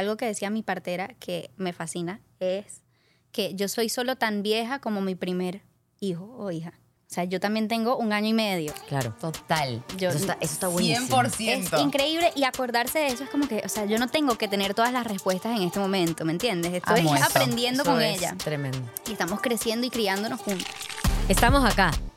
algo que decía mi partera que me fascina es que yo soy solo tan vieja como mi primer hijo o hija. O sea, yo también tengo un año y medio. Claro. Total. Yo, Eso está, eso está buenísimo. 100%. es increíble y acordarse de eso es como que, o sea, yo no tengo que tener todas las respuestas en este momento, ¿me entiendes? Estoy Amo eso. aprendiendo Eso con es ella Tremendo. y estamos creciendo y criándonos juntos. Estamos acá,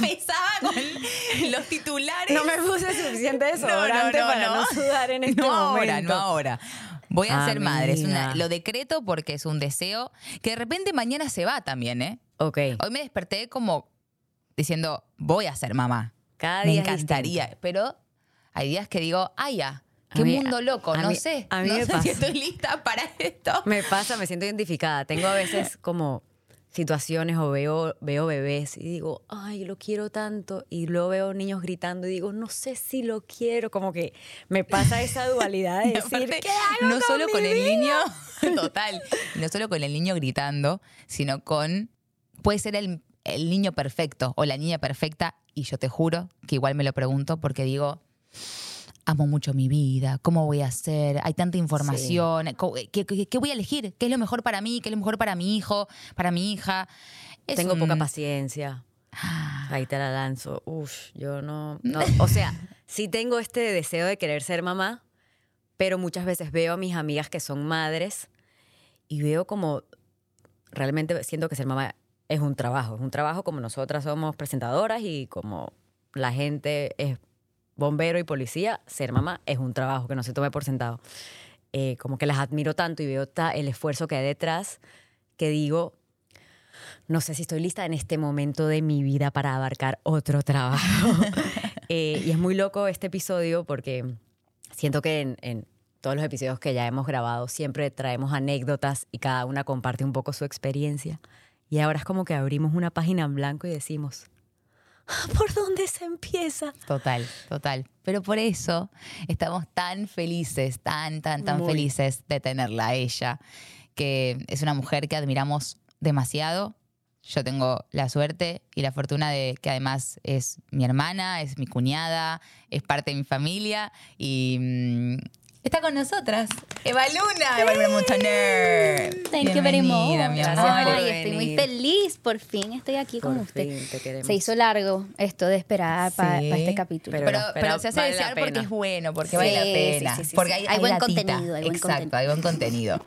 Empezaba con los titulares. puse suficiente desodorante para no sudar en no ahora, no ahora. Voy a ser madre. Es una- Amiga. lo decreto porque es un deseo que de repente mañana se va también, ¿eh? Ok. Hoy me desperté como diciendo, voy a ser mamá. Cada me día es encantaría. Pero hay días que digo, ay ya, qué mí- mundo loco, no mí- sé. a mí no me sé pasa. si estoy lista para esto. Me pasa, me siento identificada. Tengo a veces como situaciones o veo, veo bebés y digo, ay, lo quiero tanto. Y luego veo niños gritando y digo, no sé si lo quiero. Como que me pasa esa dualidad de decir, aparte, ¿qué hago no con solo mi con el niño, total, no solo con el niño gritando, sino con, puede ser el, el niño perfecto o la niña perfecta, y yo te juro que igual me lo pregunto porque digo, amo mucho mi vida, ¿cómo voy a hacer? Hay tanta información, co- ¿qué, qué- qué voy a elegir? ¿Qué es lo mejor para mí? ¿Qué es lo mejor para mi hijo, para mi hija? Es Tengo un- poca paciencia. Ahí te la lanzo. Uf, yo no, no. O sea, sí tengo este deseo de querer ser mamá, pero muchas veces veo a mis amigas que son madres y veo como realmente siento que ser mamá es un trabajo. Es un trabajo como nosotras somos presentadoras y como la gente es bombero y policía, ser mamá es un trabajo que no se tome por sentado. Eh, como que las admiro tanto y veo ta- el esfuerzo que hay detrás que digo, no sé si estoy lista en este momento de mi vida para abarcar otro trabajo. Eh, y es muy loco este episodio porque siento que en, en todos los episodios que ya hemos grabado siempre traemos anécdotas y cada una comparte un poco su experiencia. Y ahora es como que abrimos una página en blanco y decimos, "Ah, ¿por dónde se empieza? Total, total. Pero por eso estamos tan felices, tan, tan, tan Muy. felices de tenerla a ella, que es una mujer que admiramos demasiado. Yo tengo la suerte y la fortuna de que además es mi hermana, es mi cuñada, es parte de mi familia y mm, está con nosotras. Eva Luna, Eva Luna Montaner. Thank you very much. Mi Gracias amor. Ay, estoy muy feliz. Por fin estoy aquí con Por usted. fin te queremos. Se hizo largo esto de esperar para Sí, este capítulo. pero- Pero, pero se hace vale la desear porque es bueno, porque Sí, vale la sí, pena. sí, sí, porque sí. hay, Hay buen datita. contenido, hay buen Exacto, contenido. hay buen contenido.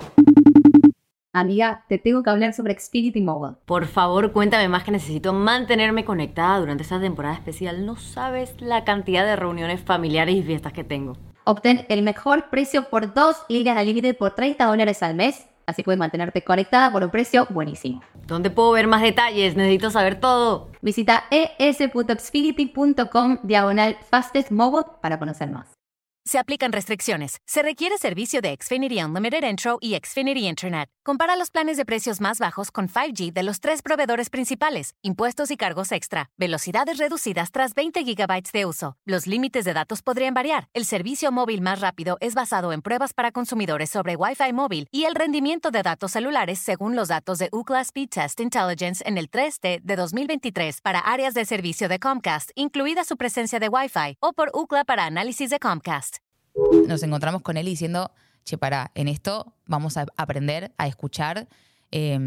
Amiga, te tengo que hablar sobre Xfinity Mobile. Por favor, cuéntame más que necesito mantenerme conectada durante esta temporada especial. No sabes la cantidad de reuniones familiares y fiestas que tengo. Obtén el mejor precio por dos líneas de límite por 30 dólares al mes. Así puedes mantenerte conectada por un precio buenísimo. ¿Dónde puedo ver más detalles? Necesito saber todo. Visita es.xfinity.com diagonal fastest mobile para conocer más. Se aplican restricciones. Se requiere servicio de Xfinity Unlimited Intro y Xfinity Internet. Compara los planes de precios más bajos con 5G de los tres proveedores principales, impuestos y cargos extra, velocidades reducidas tras 20 GB de uso. Los límites de datos podrían variar. El servicio móvil más rápido es basado en pruebas para consumidores sobre Wi-Fi móvil y el rendimiento de datos celulares según los datos de Ookla Speed Test Intelligence en el 3T de 2023 para áreas de servicio de Comcast, incluida su presencia de Wi-Fi, o por Ookla para análisis de Comcast. Nos encontramos con él diciendo, che, pará, en esto vamos a aprender a escuchar. eh,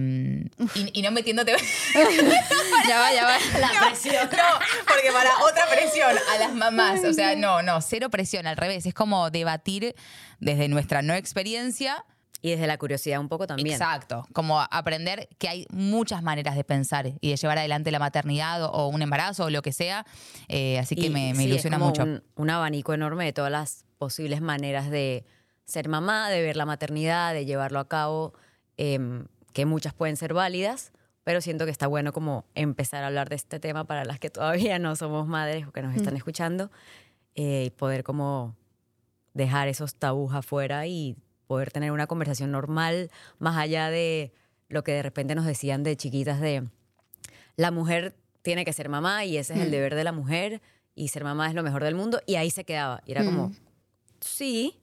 y, y no metiéndote. ya va, ya va. La presión. No, porque para otra presión a las mamás. O sea, no, no, cero presión, al revés. Es como debatir desde nuestra no experiencia. Y desde la curiosidad un poco también. Exacto. Como aprender que hay muchas maneras de pensar y de llevar adelante la maternidad o, o un embarazo o lo que sea. Eh, así que Y me, me sí, es ilusiona como mucho. Un, un abanico enorme de todas las posibles maneras de ser mamá, de ver la maternidad, de llevarlo a cabo, em, que muchas pueden ser válidas, pero siento que está bueno como empezar a hablar de este tema para las que todavía no somos madres o que nos están escuchando eh, y poder como dejar esos tabús afuera y poder tener una conversación normal, más allá de lo que de repente nos decían de chiquitas de la mujer tiene que ser mamá y ese es el deber de la mujer y ser mamá es lo mejor del mundo y ahí se quedaba. Y era como, sí,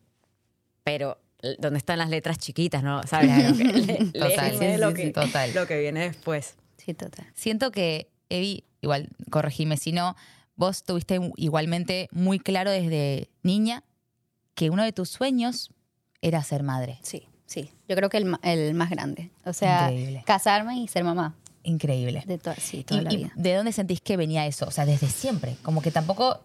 pero ¿dónde están las letras chiquitas, no? ¿Sabes? Lo que, le- Total, léeme sí, lo, sí, que, sí, total. lo que viene después. Sí, total. Siento que, Evi, igual, corregime si no, vos tuviste igualmente muy claro desde niña que uno de tus sueños era ser madre. Sí, sí. Yo creo que el, el más grande. O sea, Increíble. casarme y ser mamá. Increíble. De sí, toda ¿Y, la y vida. de dónde sentís que venía eso? O sea, desde siempre. Como que tampoco.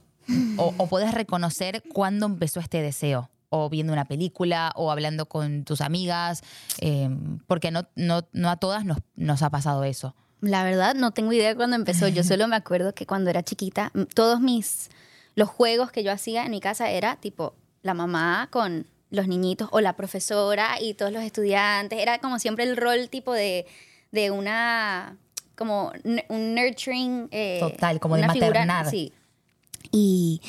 O, o podés reconocer cuándo empezó este deseo. O viendo una película, o hablando con tus amigas. eh, porque no, no, no a todas nos, nos ha pasado eso. La verdad, no tengo idea de cuándo empezó. Yo solo me acuerdo que cuando era chiquita, todos mis. Los juegos que yo hacía en mi casa era tipo la mamá con los niñitos o la profesora y todos los estudiantes. Era como siempre el rol tipo de, de una. como un nurturing. eh, Total, como de una figura- maternar. sí. Y.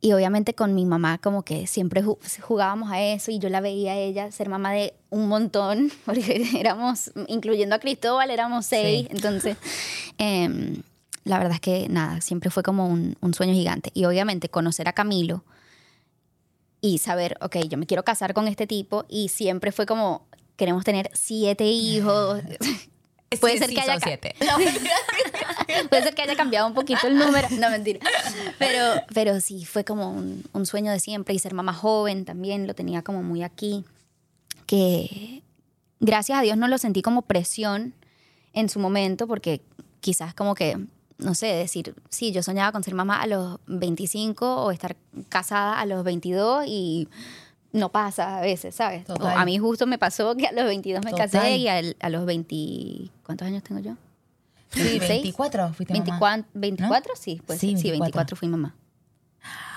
Y obviamente con mi mamá como que siempre ju- jugábamos a eso y yo la veía a ella ser mamá de un montón, porque éramos, incluyendo a Cristóbal, éramos seis. Sí. Entonces, em, la verdad es que nada, siempre fue como un, un sueño gigante. Y obviamente conocer a Camilo y saber, ok, yo me quiero casar con este tipo y siempre fue como, queremos tener siete hijos. Puede Sí, ser sí, que haya siete. No, puede ser que haya cambiado un poquito el número, no mentira. Pero, pero sí, fue como un, un sueño de siempre y ser mamá joven también lo tenía como muy aquí. Que gracias a Dios no lo sentí como presión en su momento porque quizás como que, no sé, decir, sí, yo soñaba con ser mamá a los 25 o estar casada a los 22 y no pasa a veces, ¿sabes? O a mí justo me pasó que a los 22 me Total. casé y al- a los 20... ¿Cuántos años tengo yo? Sí, 26. 24 fuiste mamá. 24, 24 sí, pues Sí, sí, 24. 24 fui mamá.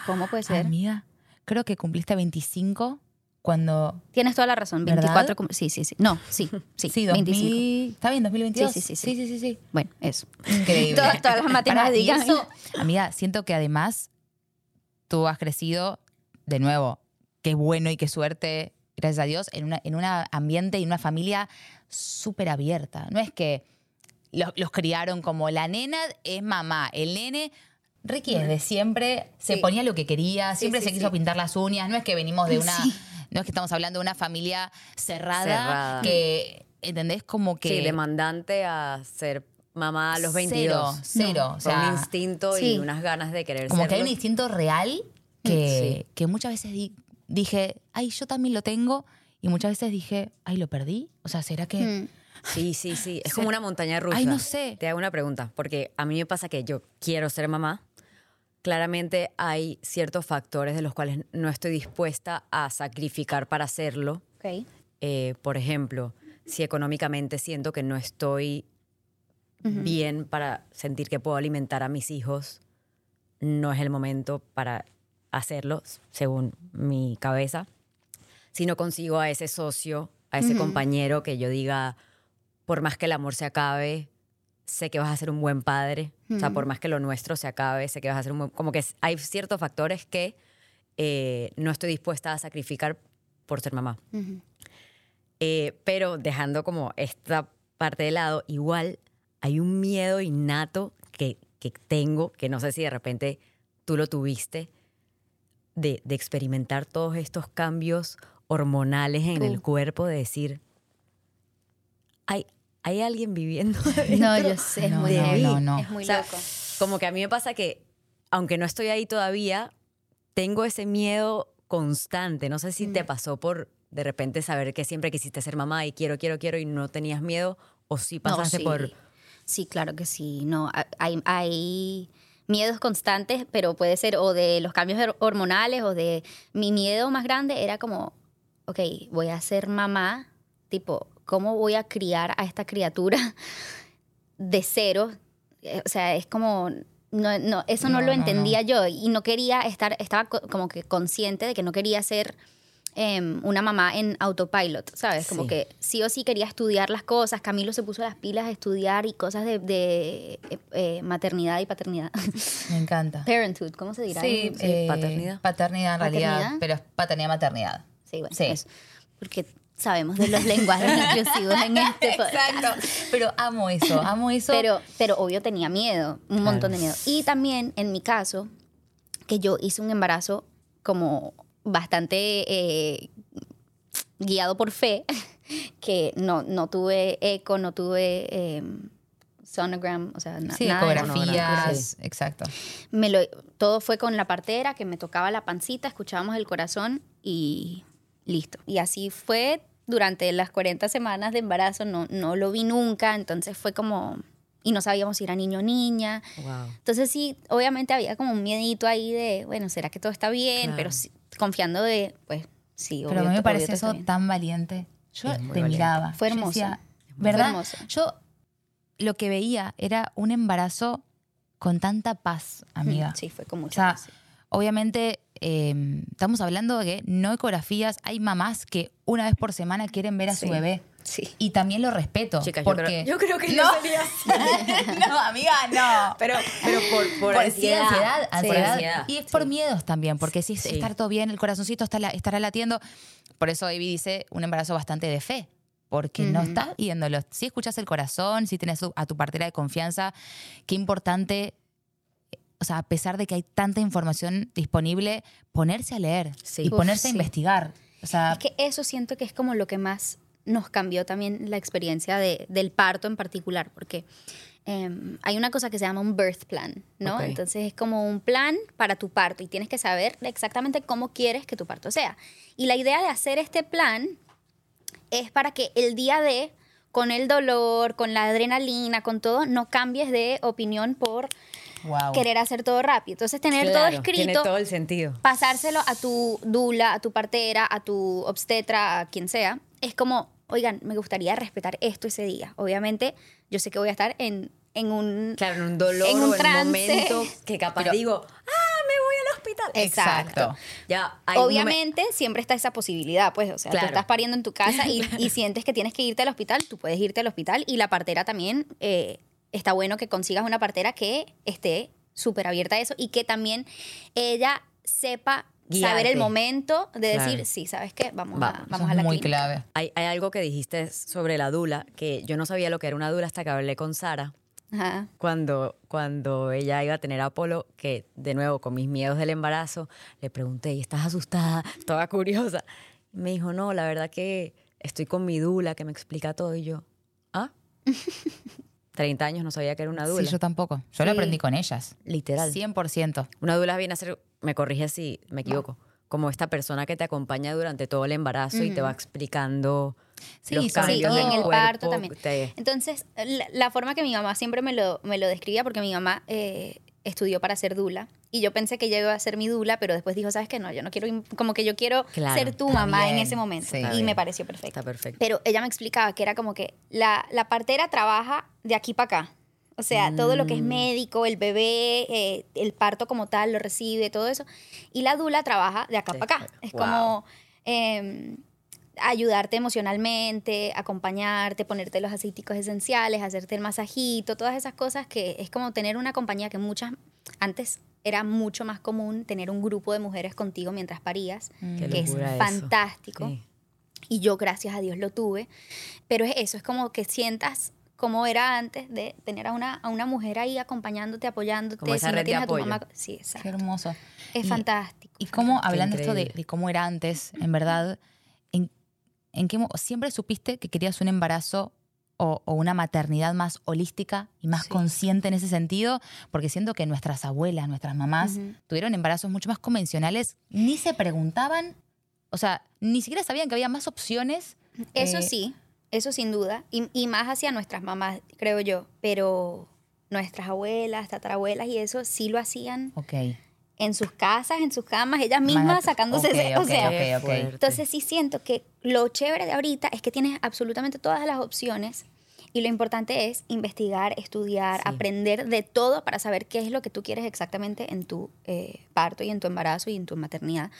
¿Cómo puede ser? Amiga, creo que cumpliste 25 cuando... Tienes toda la razón, ¿Verdad? 24, cum- sí, sí, sí. No, sí, sí, Sí, 25. 2000... ¿Está bien? ¿2022? Sí, sí, sí, sí. Sí, sí. Bueno, eso. Increíble. Todas- todas las matemáticas. Amiga, siento que además tú has crecido, de nuevo, qué bueno y qué suerte, gracias a Dios, en un en una ambiente y una familia súper abierta. No es que los, los criaron como la nena es mamá, el nene... Ricky desde siempre se Sí. ponía lo que quería, siempre sí, se quiso pintar las uñas, no es que venimos de una. No es que estamos hablando de una familia cerrada, Cerrada. que, ¿entendés? Como que... Sí, demandante a ser mamá a los 22. Cero, cero. o sea, un instinto sí. y unas ganas de querer como que hay un instinto real que, que muchas veces di- dije, ay, yo también lo tengo. Y muchas veces dije, ay, lo perdí. O sea, ¿será que...? Mm. Sí, sí, sí. Es sea, como una montaña rusa. ay, no sé. Te hago una pregunta, porque a mí me pasa que yo quiero ser mamá. Claramente hay ciertos factores de los cuales no estoy dispuesta a sacrificar para hacerlo. Eh, por ejemplo, si económicamente siento que no estoy bien para sentir que puedo alimentar a mis hijos, no es el momento para hacerlo, según mi cabeza. Si no consigo a ese socio, a ese compañero que yo diga, por más que el amor se acabe, sé que vas a ser un buen padre. O sea, por más que lo nuestro se acabe, sé que vas a ser un buen... Como que hay ciertos factores que eh, no estoy dispuesta a sacrificar por ser mamá. Ujú. Eh, pero dejando como esta parte de lado, igual hay un miedo innato que, que tengo, que no sé si de repente tú lo tuviste, de, de experimentar todos estos cambios hormonales en el Uh. cuerpo, de decir, hay, hay alguien viviendo. No, yo sé, es No, muy no, heavy. no, no. Es muy O sea, loco. Como que a mí me pasa que, aunque no estoy ahí todavía, tengo ese miedo constante. No sé si te pasó por de repente saber que siempre quisiste ser mamá y quiero, quiero, quiero y no tenías miedo, o si No, pasaste sí. por... Sí, claro que sí. No, ha- hay, hay miedos constantes, pero puede ser o de los cambios hor- hormonales o de... Mi miedo más grande era como, ok, voy a ser mamá, tipo, ¿cómo voy a criar a esta criatura de cero? Eh, O sea, es como... No, no, eso no, No, lo no, entendía yo y no quería estar, estaba co- como que consciente de que no quería ser em, una mamá en autopilot, ¿sabes? Como Sí. que sí o sí quería estudiar las cosas. Camilo se puso las pilas a estudiar y cosas de, de, eh, eh, maternidad y paternidad. Me encanta. Parenthood, ¿cómo se dirá? Sí, en- eh, paternidad. Paternidad en realidad, ¿Paternidad? pero es paternidad, maternidad. Sí, bueno, Sí. eso. Porque sabemos de los lenguajes inclusivos en este podcast. Exacto. Pero amo eso, amo eso. Pero, pero obvio tenía miedo, un montón de miedo. Y también, en mi caso, que yo hice un embarazo como bastante eh, guiado por fe, que no, no tuve eco, no tuve eh, sonogram, o sea, na- sí, nada ecografías, exacto. Me lo, todo fue con la partera, que me tocaba la pancita, escuchábamos el corazón y listo. Y así fue durante las 40 semanas de embarazo, no, no lo vi nunca, entonces fue como... Y no sabíamos si era niño o niña. Wow. Entonces sí, obviamente había como un miedito ahí de, bueno, ¿será que todo está bien? Claro. Pero sí, confiando de, pues sí, Pero a mí me parece eso tan valiente. Yo te valiente. miraba. Fue yo hermoso. decía, Fue ¿Verdad? hermoso. Yo lo que veía era un embarazo con tanta paz, amiga. Sí, fue con O mucha sea, paz. Obviamente eh, estamos hablando de que no ecografías. Hay mamás que una vez por semana quieren ver a Sí. su bebé. Sí. Y también lo respeto. Chicas, yo creo, yo creo que no, no sería así. no, amiga, no. Pero, pero por, por, ansiedad. ansiedad, Sí, ansiedad. ansiedad. Y es por miedos también, porque si es estar todo bien, el corazoncito está la- estará latiendo. Por eso David dice un embarazo bastante de fe, porque no estás viéndolo. Si escuchas el corazón, si tienes a tu partera de confianza, qué importante, o sea, a pesar de que hay tanta información disponible, ponerse a leer Sí. y Uf, ponerse a sí. investigar. O sea, Es que eso siento que es como lo que más nos cambió también la experiencia de- del parto en particular, porque em, hay una cosa que se llama un birth plan, ¿no? Ok. Entonces es como un plan para tu parto y tienes que saber exactamente cómo quieres que tu parto sea. Y la idea de hacer este plan es para que el día de, con el dolor, con la adrenalina, con todo, no cambies de opinión por wow. querer hacer todo rápido. Entonces tener todo Claro, Tiene escrito todo el sentido. pasárselo a tu dula, a tu partera, a tu obstetra, a quien sea, es como, oigan, me gustaría respetar esto ese día. Obviamente, yo sé que voy a estar en, en un... Claro, en un dolor En un o en trance. momento que capaz Pero- digo, ah, me voy al hospital. Exacto. Ya, un Obviamente siempre está esa posibilidad, pues, o sea, Claro. tú estás pariendo en tu casa y, y sientes que tienes que irte al hospital, tú puedes irte al hospital y la partera también, eh, está bueno que consigas una partera que esté súper abierta a eso y que también ella sepa saber Guiarte. el momento de decir, Claro. sí, ¿sabes qué? Vamos, Va. a, vamos a la muy clínica. clave. Hay, hay algo que dijiste sobre la dula, que yo no sabía lo que era una dula hasta que hablé con Sara. Ajá. Cuando, cuando ella iba a tener a Apolo, que de nuevo con mis miedos del embarazo, le pregunté, ¿y estás asustada? Toda curiosa. Y me dijo, no, la verdad que estoy con mi dula, que me explica todo. Y yo, ¿ah? 30 años no sabía que era una dula. Sí, yo tampoco. Yo lo Sí. aprendí con ellas. Literal. 100%. Una dula viene a ser, me corrige si me equivoco, como esta persona que te acompaña durante todo el embarazo y te va explicando Sí, los cambios y en el parto también. te- Entonces, la, la forma que mi mamá siempre me lo, me lo describía, porque mi mamá eh, estudió para ser dula, y yo pensé que ella iba a ser mi dula, pero después dijo, ¿sabes qué? No, yo no quiero, como que yo quiero Claro, ser tu mamá en ese momento. sí. Y me pareció perfecto. Está perfecto. Pero ella me explicaba que era como que la, la partera trabaja de aquí para acá. O sea, todo lo que es Mm. médico, el bebé, eh, el parto como tal, lo recibe, todo eso. Y la dula trabaja de acá para acá. Es Wow. como eh, ayudarte emocionalmente, acompañarte, ponerte los aceiticos esenciales, hacerte el masajito, todas esas cosas que es como tener una compañía que muchas, antes era mucho más común tener un grupo de mujeres contigo mientras parías, Qué que es fantástico. Sí. Y yo, gracias a Dios, lo tuve. Pero es eso, es como que sientas como era antes de tener a una, a una mujer ahí acompañándote, apoyándote. Como esa si no red de tienes a tu apoyo. mamá. Sí, Qué exacto. hermoso. Es Y- fantástico. Y cómo, hablando esto de, de cómo era antes, en verdad, ¿en, en qué siempre supiste que querías un embarazo o, o una maternidad más holística y más Sí. consciente en ese sentido? Porque siento que nuestras abuelas, nuestras mamás, tuvieron embarazos mucho más convencionales, ni se preguntaban, o sea, ni siquiera sabían que había más opciones. Eso Eh, sí, eso sin duda. Y, y más hacia nuestras mamás, creo yo. Pero nuestras abuelas, tatarabuelas y eso sí lo hacían Ok. En sus casas, en sus camas, ellas mismas sacándose ok, ese- O ok, sea, ok, Qué ok. fuerte. Entonces sí siento que lo chévere de ahorita es que tienes absolutamente todas las opciones y lo importante es investigar, estudiar, Sí. aprender de todo para saber qué es lo que tú quieres exactamente en tu eh, parto y en tu embarazo y en tu maternidad.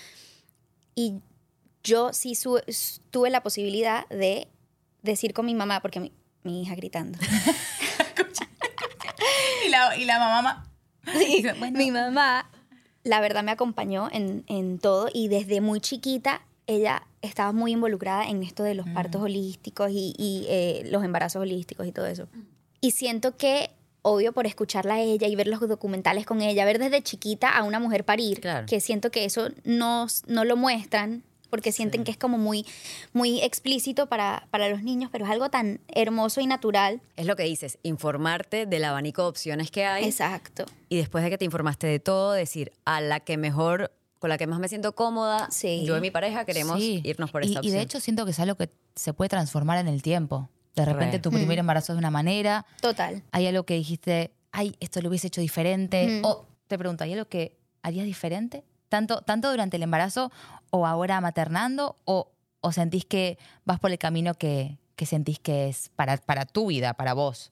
Y yo sí su- tuve la posibilidad de decir con mi mamá, porque mi, mi hija gritando. Y la, y la mamá... Sí, Bueno. Mi mamá, la verdad, me acompañó en, en todo y desde muy chiquita ella estaba muy involucrada en esto de los partos holísticos y, y, eh, los embarazos holísticos y todo eso. Y siento que, obvio, por escucharla a ella y ver los documentales con ella, ver desde chiquita a una mujer parir, Claro. que siento que eso no, no lo muestran porque sienten que es como muy, muy explícito para, para los niños, pero es algo tan hermoso y natural. Es lo que dices, informarte del abanico de opciones que hay. Exacto. Y después de que te informaste de todo, decir a la que mejor, con la que más me siento cómoda, Sí. yo y mi pareja queremos Sí. irnos por y, esta y opción. de hecho siento que es algo que se puede transformar en el tiempo. De repente Re. tu primer embarazo es de una manera, Total. hay algo que dijiste, ay, esto lo hubiese hecho diferente. Mm. O te pregunto, ¿hay algo que harías diferente? Tanto, tanto durante el embarazo o ahora maternando, o, o sentís que vas por el camino que, que sentís que es para, para tu vida, para vos.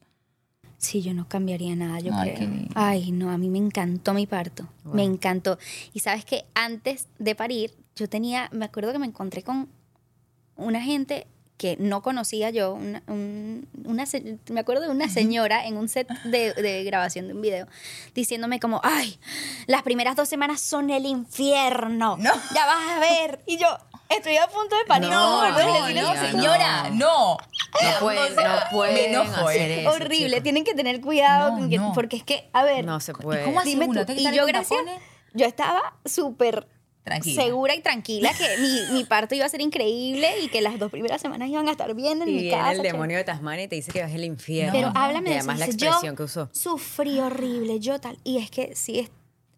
Sí, yo no cambiaría nada, yo Ay, creo. Ay, no, a mí me encantó mi parto. Me encantó. Y sabes que antes de parir, yo tenía, me acuerdo que me encontré con una gente que no conocía yo, una, un- una me acuerdo de una señora en un set de, de grabación de un video, diciéndome como, ay, las primeras dos semanas son el infierno, No. ya vas a ver. Y yo, estoy a punto de parir. No, me no, no, señora, no. No pueden, no pueden enojo, hacer eh. eso, Horrible, chicos. tienen que tener cuidado, No, con que- no. porque es que, a ver, No se puede. cómo hace Dime tú, ¿Tenés que y yo gracias, tapones? yo estaba súper Tranquila. segura y tranquila que mi, mi parto iba a ser increíble y que las dos primeras semanas iban a estar bien en Y mi viene casa. el demonio de Tasmania y te dice que vas al infierno. Pero háblame y de eso. además la expresión yo que usó. Sufrí horrible, yo tal. Y es que sí, es,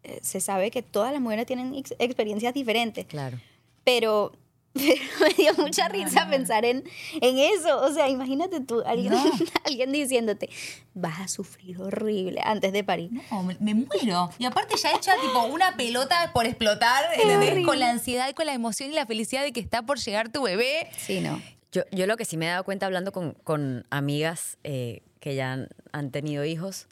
eh, se sabe que todas las mujeres tienen ex- experiencias diferentes. Claro. Pero, pero me dio mucha risa pensar en, en eso. O sea, imagínate tú, alguien, No. alguien diciéndote, vas a sufrir horrible antes de parir. No, me, me muero. Y aparte ya hecha tipo una pelota por explotar, ¿entendés? Con la ansiedad y con la emoción y la felicidad de que está por llegar tu bebé. Sí, no. Yo, yo lo que sí me he dado cuenta hablando con, con amigas eh, que ya han, han tenido hijos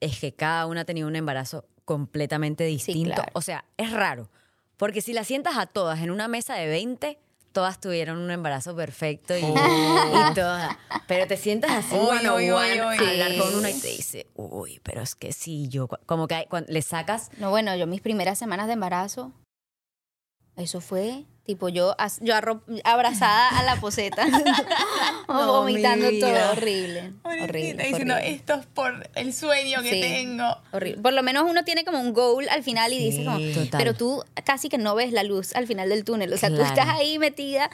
es que cada una ha tenido un embarazo completamente distinto. claro. O sea, es raro. Porque si las sientas a todas en una mesa de 20, todas tuvieron un embarazo perfecto y, y todas. Pero te sientas así one a uy. hablar con uno y te dice, uy, pero es que sí, yo. Como que hay- cuando le sacas. No, bueno, yo mis primeras semanas de embarazo, eso fue tipo yo, yo arro- abrazada a la poseta, No, vomitando mi todo horrible. Horrible. horrible. esto es por el sueño Sí. Horrible. Por lo menos uno tiene como un goal al final y dice como, Total. pero tú casi que no ves la luz al final del túnel. O sea, tú estás ahí metida.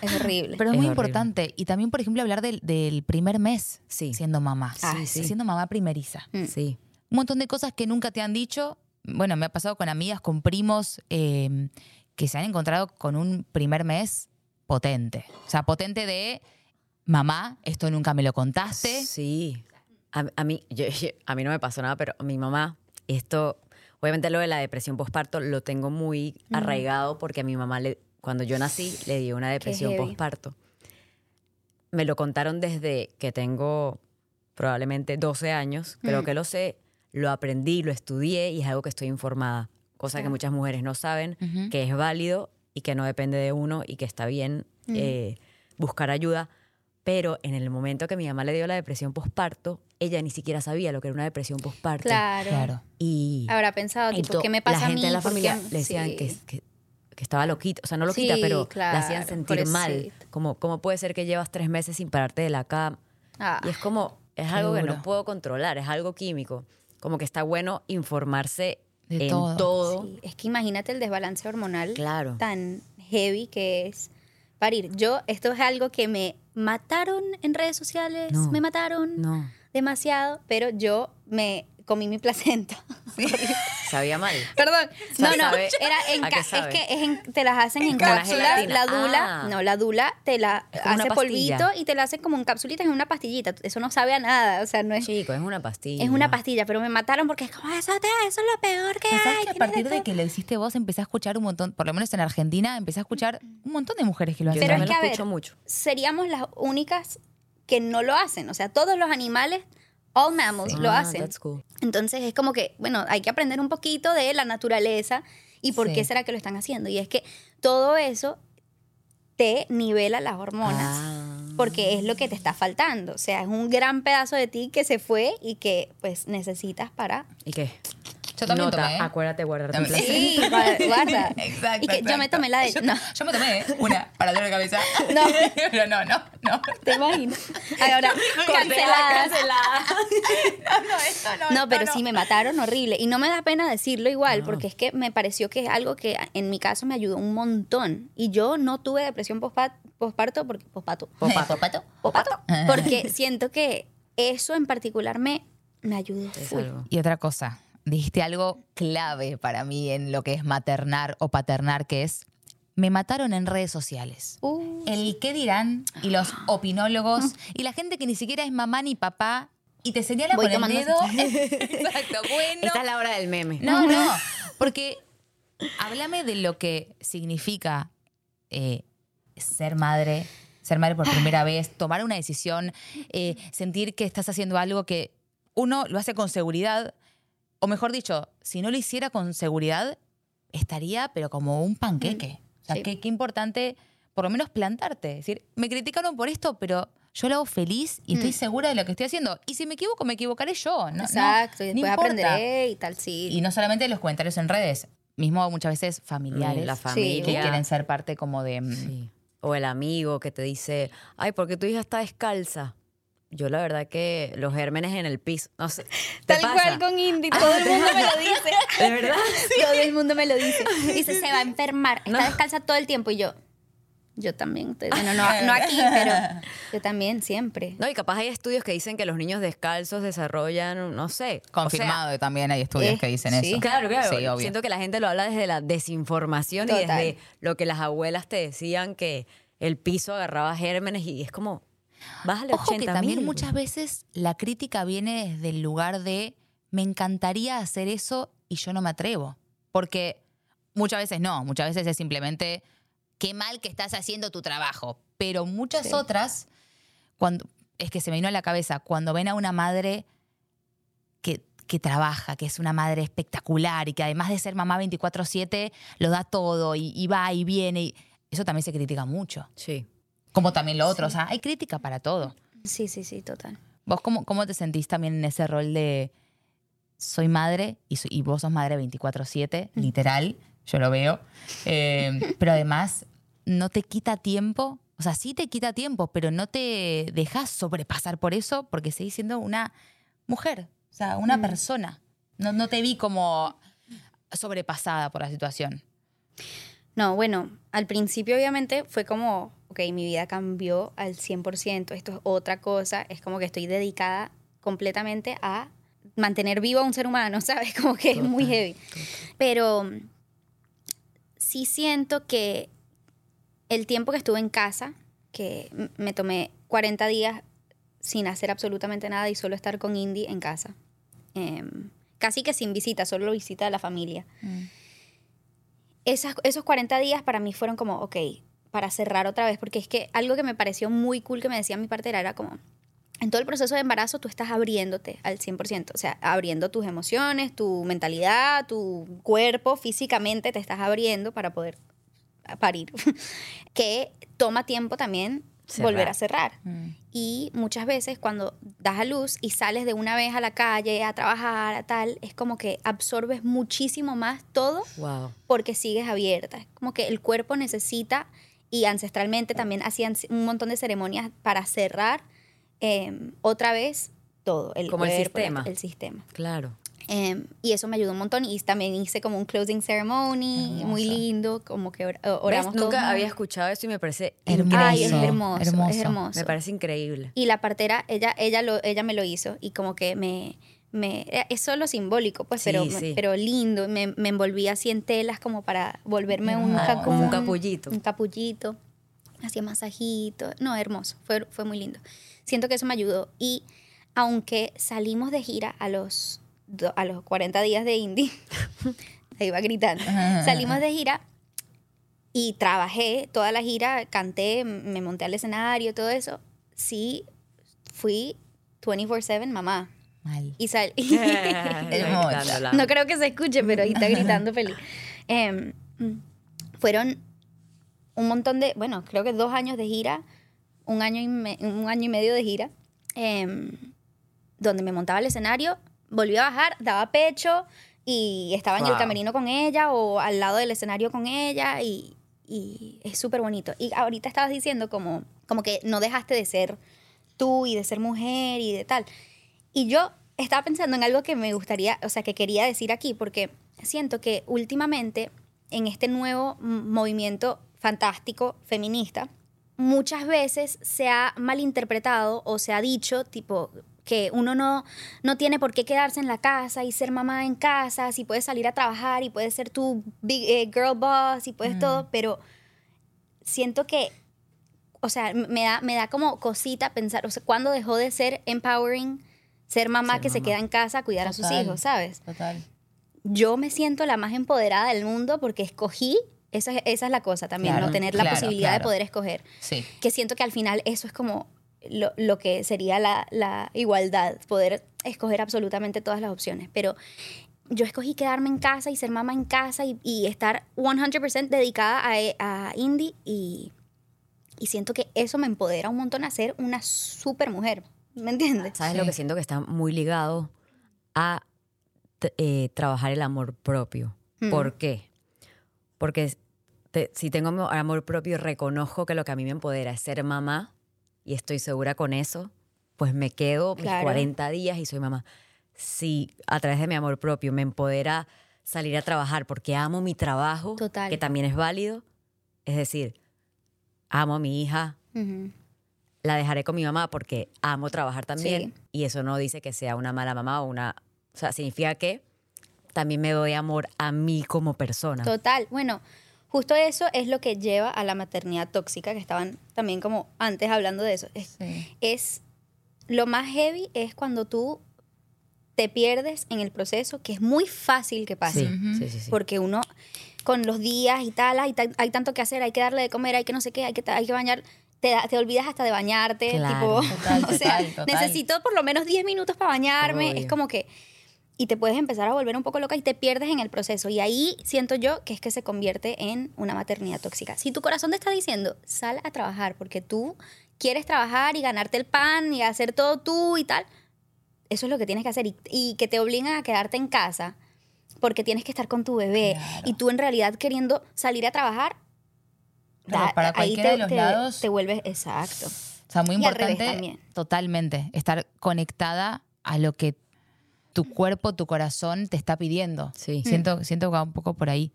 Es horrible. Pero es, Es muy horrible. importante. Y también, por ejemplo, hablar del, del primer mes Sí. siendo mamá. Ah, sí. Siendo mamá primeriza. Mm. Sí. Un montón de cosas que nunca te han dicho. Bueno, me ha pasado con amigas, con primos, eh, que se han encontrado con un primer mes potente. O sea, potente de mamá, esto nunca me lo contaste. Sí. A, a mí, yo- yo- a mí no me pasó nada, pero mi mamá, esto, obviamente lo de la depresión postparto lo tengo muy arraigado porque a mi mamá, le, cuando yo nací, le dio una depresión postparto. Me lo contaron desde que tengo probablemente 12 años, creo Mm. que lo sé, lo aprendí, lo estudié y es algo que estoy informada, cosa que muchas mujeres no saben, Ujú. que es válido y que no depende de uno y que está bien Mm. eh, buscar ayuda. Pero en el momento que mi mamá le dio la depresión postparto, ella ni siquiera sabía lo que era una depresión postparto. Claro. Claro. Y Habrá pensado, tipo, to- ¿qué me pasa la gente a mí? en la familia le decían Sí. que, que, que estaba loquita. O sea, no loquita, Sí, pero claro, la hacían sentir mal. Como, ¿Cómo puede ser que llevas tres meses sin pararte de la cama? Ah, Y es como, es algo que no puedo controlar, es algo químico. Como que está bueno informarse De en todo. todo. sí. Es que imagínate el desbalance hormonal Claro. tan heavy que es parir. Yo, esto es algo que me mataron en redes sociales, No. me mataron No, demasiado, pero yo me comí mi placenta. sabía mal. Perdón, O sea, no, no, sabe- era en ¿a ca- qué es que es en- te las hacen en la cápsulas, la dula, Ah. no, la dula te la hace polvito y te la hace como en capsulitas en una pastillita, eso no sabe a nada, o sea, no es Chico, es una pastilla. es una pastilla, pero me mataron porque es como eso, te- eso es lo peor que Pero ¿Sabes hay. que a partir de de todo". que lo hiciste vos empecé a escuchar un montón, por lo menos en Argentina, empecé a escuchar un montón de mujeres que lo hacen. Pero es que, a ver, mucho. seríamos las únicas que no lo hacen, o sea, todos los animales all mammals lo Ah, hacen. that's cool. Entonces es como que, bueno, hay que aprender un poquito de la naturaleza y por Sí. qué será que lo están haciendo. Y es que todo eso te nivela las hormonas Ah. porque es lo que te está faltando. O sea, es un gran pedazo de ti que se fue y que pues necesitas para ¿Y qué? Yo también Nota, tomé. acuérdate guardar tu También. placer. Sí, guarda. guarda. Exacto. Y que yo me exacto. tomé la de... Yo, No, yo me tomé una para dolor de cabeza. No. Pero no, no, no. te imaginas. Ahora, cancelada. No, no, esto no. No, esto pero sí me mataron horrible. Y no me da pena decirlo igual, porque es que me pareció que es algo que en mi caso me ayudó un montón. Y yo no tuve depresión pospa- posparto porque... Pospato. Popato. Popato. Pospato. Porque siento que eso en particular me, me ayudó. Full. Y otra cosa, dijiste algo clave para mí en lo que es maternar o paternar, que es, me mataron en redes sociales. Uh, El qué dirán y los opinólogos y la gente que ni siquiera es mamá ni papá y te señala con el dedo. Exacto, bueno. Esta es la hora del meme. No, no, porque háblame de lo que significa eh, ser madre, ser madre por primera vez, tomar una decisión, eh, sentir que estás haciendo algo que uno lo hace con seguridad, o mejor dicho, si no lo hiciera con seguridad, estaría pero como un panqueque. O sea, Sí. qué, qué importante por lo menos plantarte. Es decir, me criticaron por esto, pero yo lo hago feliz y estoy segura de lo que estoy haciendo. Y si me equivoco, me equivocaré yo. No, no- Exacto, y no después importa. aprenderé y tal, sí. Y no solamente los comentarios en redes, mismo muchas veces familiares Mm, La que familia. quieren ser parte como de... mm, Sí. O el amigo que te dice, ay, ¿por qué tu hija está descalza? Yo la verdad que los gérmenes en el piso, no sé. ¿te Tal pasa? cual con Indy, todo el mundo me lo dice. ¿De verdad? Todo el mundo me lo dice. Dice, se va a enfermar. Está descalza todo el tiempo. Y yo, yo también. estoy- Bueno, no, no aquí, pero yo también, siempre. No, y capaz hay estudios que dicen que los niños descalzos desarrollan, no sé. o sea, Confirmado, y también hay estudios eh, que dicen sí. eso. Claro, claro. Sí, obvio. Siento que la gente lo habla desde la desinformación y desde lo que las abuelas te decían que el piso agarraba gérmenes y es como, bájale Ojo 80 que también muchas veces la crítica viene desde el lugar de me encantaría hacer eso y yo no me atrevo. Porque muchas veces no, muchas veces es simplemente qué mal que estás haciendo tu trabajo. Pero muchas Sí. otras, cuando, es que se me vino a la cabeza, cuando ven a una madre que, que trabaja, que es una madre espectacular y que además de ser mamá 24/7 lo da todo y, y va y viene, y eso también se critica mucho. Sí. Como también lo otro, o sea, hay crítica para todo. Sí, sí, sí, total. ¿Vos cómo, cómo te sentís también en ese rol de soy madre y, soy- y vos sos madre 24/7, literal, yo lo veo, eh, pero además no te quita tiempo, o sea, sí te quita tiempo, pero no te dejas sobrepasar por eso porque seguís siendo una mujer, o sea, una persona. No, no te vi como sobrepasada por la situación. No, bueno, al principio obviamente fue como, ok, mi vida cambió al 100%, esto es otra cosa, es como que estoy dedicada completamente a mantener vivo a un ser humano, ¿sabes? Como que es muy Total, heavy. Pero mm, sí siento que el tiempo que estuve en casa, que me tomé 40 días sin hacer absolutamente nada y solo estar con Indy en casa. Em, casi que sin visita, solo visita de la familia. Esas- esos 40 días para mí fueron como, ok, para cerrar otra vez, porque es que algo que me pareció muy cool que me decía mi partera era como, en todo el proceso de embarazo tú estás abriéndote al 100%, o sea, abriendo tus emociones, tu mentalidad, tu cuerpo, físicamente te estás abriendo para poder parir, que toma tiempo también Cerrar. volver a cerrar. Y muchas veces cuando das a luz y sales de una vez a la calle, a trabajar, a tal, es como que absorbes muchísimo más todo Wow. porque sigues abierta. Es como que el cuerpo necesita, y ancestralmente también hacían un montón de ceremonias para cerrar eh, otra vez todo. El Como el sistema. El sistema. Claro. Eh, y eso me ayudó un montón. Y también hice como un closing ceremony, muy lindo, como que or- ¿Ves? oramos todos Nunca había escuchado eso y me parece Hermoso. Ay, es hermoso, hermoso. es hermoso. Me parece increíble. Y la partera, ella, ella, lo, ella me lo hizo y como que me... me es solo simbólico, pues, Sí, pero, sí. pero lindo. Me, me envolví así en telas como para volverme un, Como un capullito. Un capullito. Hacía masajito. No, hermoso. Fue, fue muy lindo. Siento que eso me ayudó. Y aunque salimos de gira a los, a los 40 días de indie, ahí va gritando, salimos de gira y trabajé toda la gira, canté, me monté al escenario, todo eso. Sí, fui 24/7 mamá. Mal. Y sal no creo que se escuche, pero ahí está gritando feliz. Mm, fueron un montón de, bueno, creo que dos años de gira, un año y, me- un año y medio de gira, em, donde me montaba al escenario, volvía a bajar, daba pecho, y estaba en el camerino con ella o al lado del escenario con ella y, y es súper bonito. Y ahorita estabas diciendo como, como que no dejaste de ser tú y de ser mujer y de tal. Y yo estaba pensando en algo que me gustaría, o sea, que quería decir aquí, porque siento que últimamente en este nuevo movimiento fantástico feminista, muchas veces se ha malinterpretado o se ha dicho, tipo, que uno no, no tiene por qué quedarse en la casa y ser mamá en casa, si puedes salir a trabajar y puedes ser tu big, eh, girl boss y puedes todo, pero siento que, o sea, me da, me da como cosita pensar, o sea, ¿cuándo dejó de ser empowering ser mamá Ser que se queda en casa a cuidar a sus hijos, ¿sabes? Total. Yo me siento la más empoderada del mundo porque escogí, esa, es- esa es la cosa también, Claro, ¿no? Tener la claro, posibilidad de poder escoger. Sí. Que siento que al final eso es como lo, lo que sería la, la igualdad, poder escoger absolutamente todas las opciones. Pero yo escogí quedarme en casa y ser mamá en casa y, y estar 100% dedicada a, a Indy y, y siento que eso me empodera un montón a ser una super mujer. ¿Me entiendes? ¿Sabes Sí. lo que siento que está muy ligado a eh, trabajar el amor propio? Mm. ¿Por qué? Porque te- si tengo mo- amor propio y reconozco que lo que a mí me empodera es ser mamá y estoy segura con eso, pues me quedo mis Claro. 40 días y soy mamá. Si a través de mi amor propio me empodera salir a trabajar porque amo mi trabajo, Total. que también es válido, es decir, amo a mi hija, la dejaré con mi mamá porque amo trabajar también Sí. y eso no dice que sea una mala mamá o una, o sea, significa que también me doy amor a mí como persona. Total. Bueno, justo eso es lo que lleva a la maternidad tóxica, que estaban también como antes hablando de eso. Es, Sí. es lo más heavy es cuando tú te pierdes en el proceso, que es muy fácil que pase. Sí, sí. Porque uno, con los días y tal, hay, ta- hay tanto que hacer, hay que darle de comer, hay que no sé qué, hay que, hay que bañar. Te, te olvidas hasta de bañarte. Claro. Tipo, Total, o sea, total, total. necesito por lo menos 10 minutos para bañarme. Obvio. Es como que. Y te puedes empezar a volver un poco loca y te pierdes en el proceso. Y ahí siento yo que es que se convierte en una maternidad tóxica. Si tu corazón te está diciendo, sal a trabajar porque tú quieres trabajar y ganarte el pan y hacer todo tú y tal, eso es lo que tienes que hacer. Y, y que te obligan a quedarte en casa porque tienes que estar con tu bebé. Claro. Y tú en realidad queriendo salir a trabajar, da- para ahí te, de los te- lados. te vuelves exacto. O sea, muy importante totalmente estar conectada a lo que tu cuerpo, tu corazón te está pidiendo. Sí. Siento, siento que va un poco por ahí.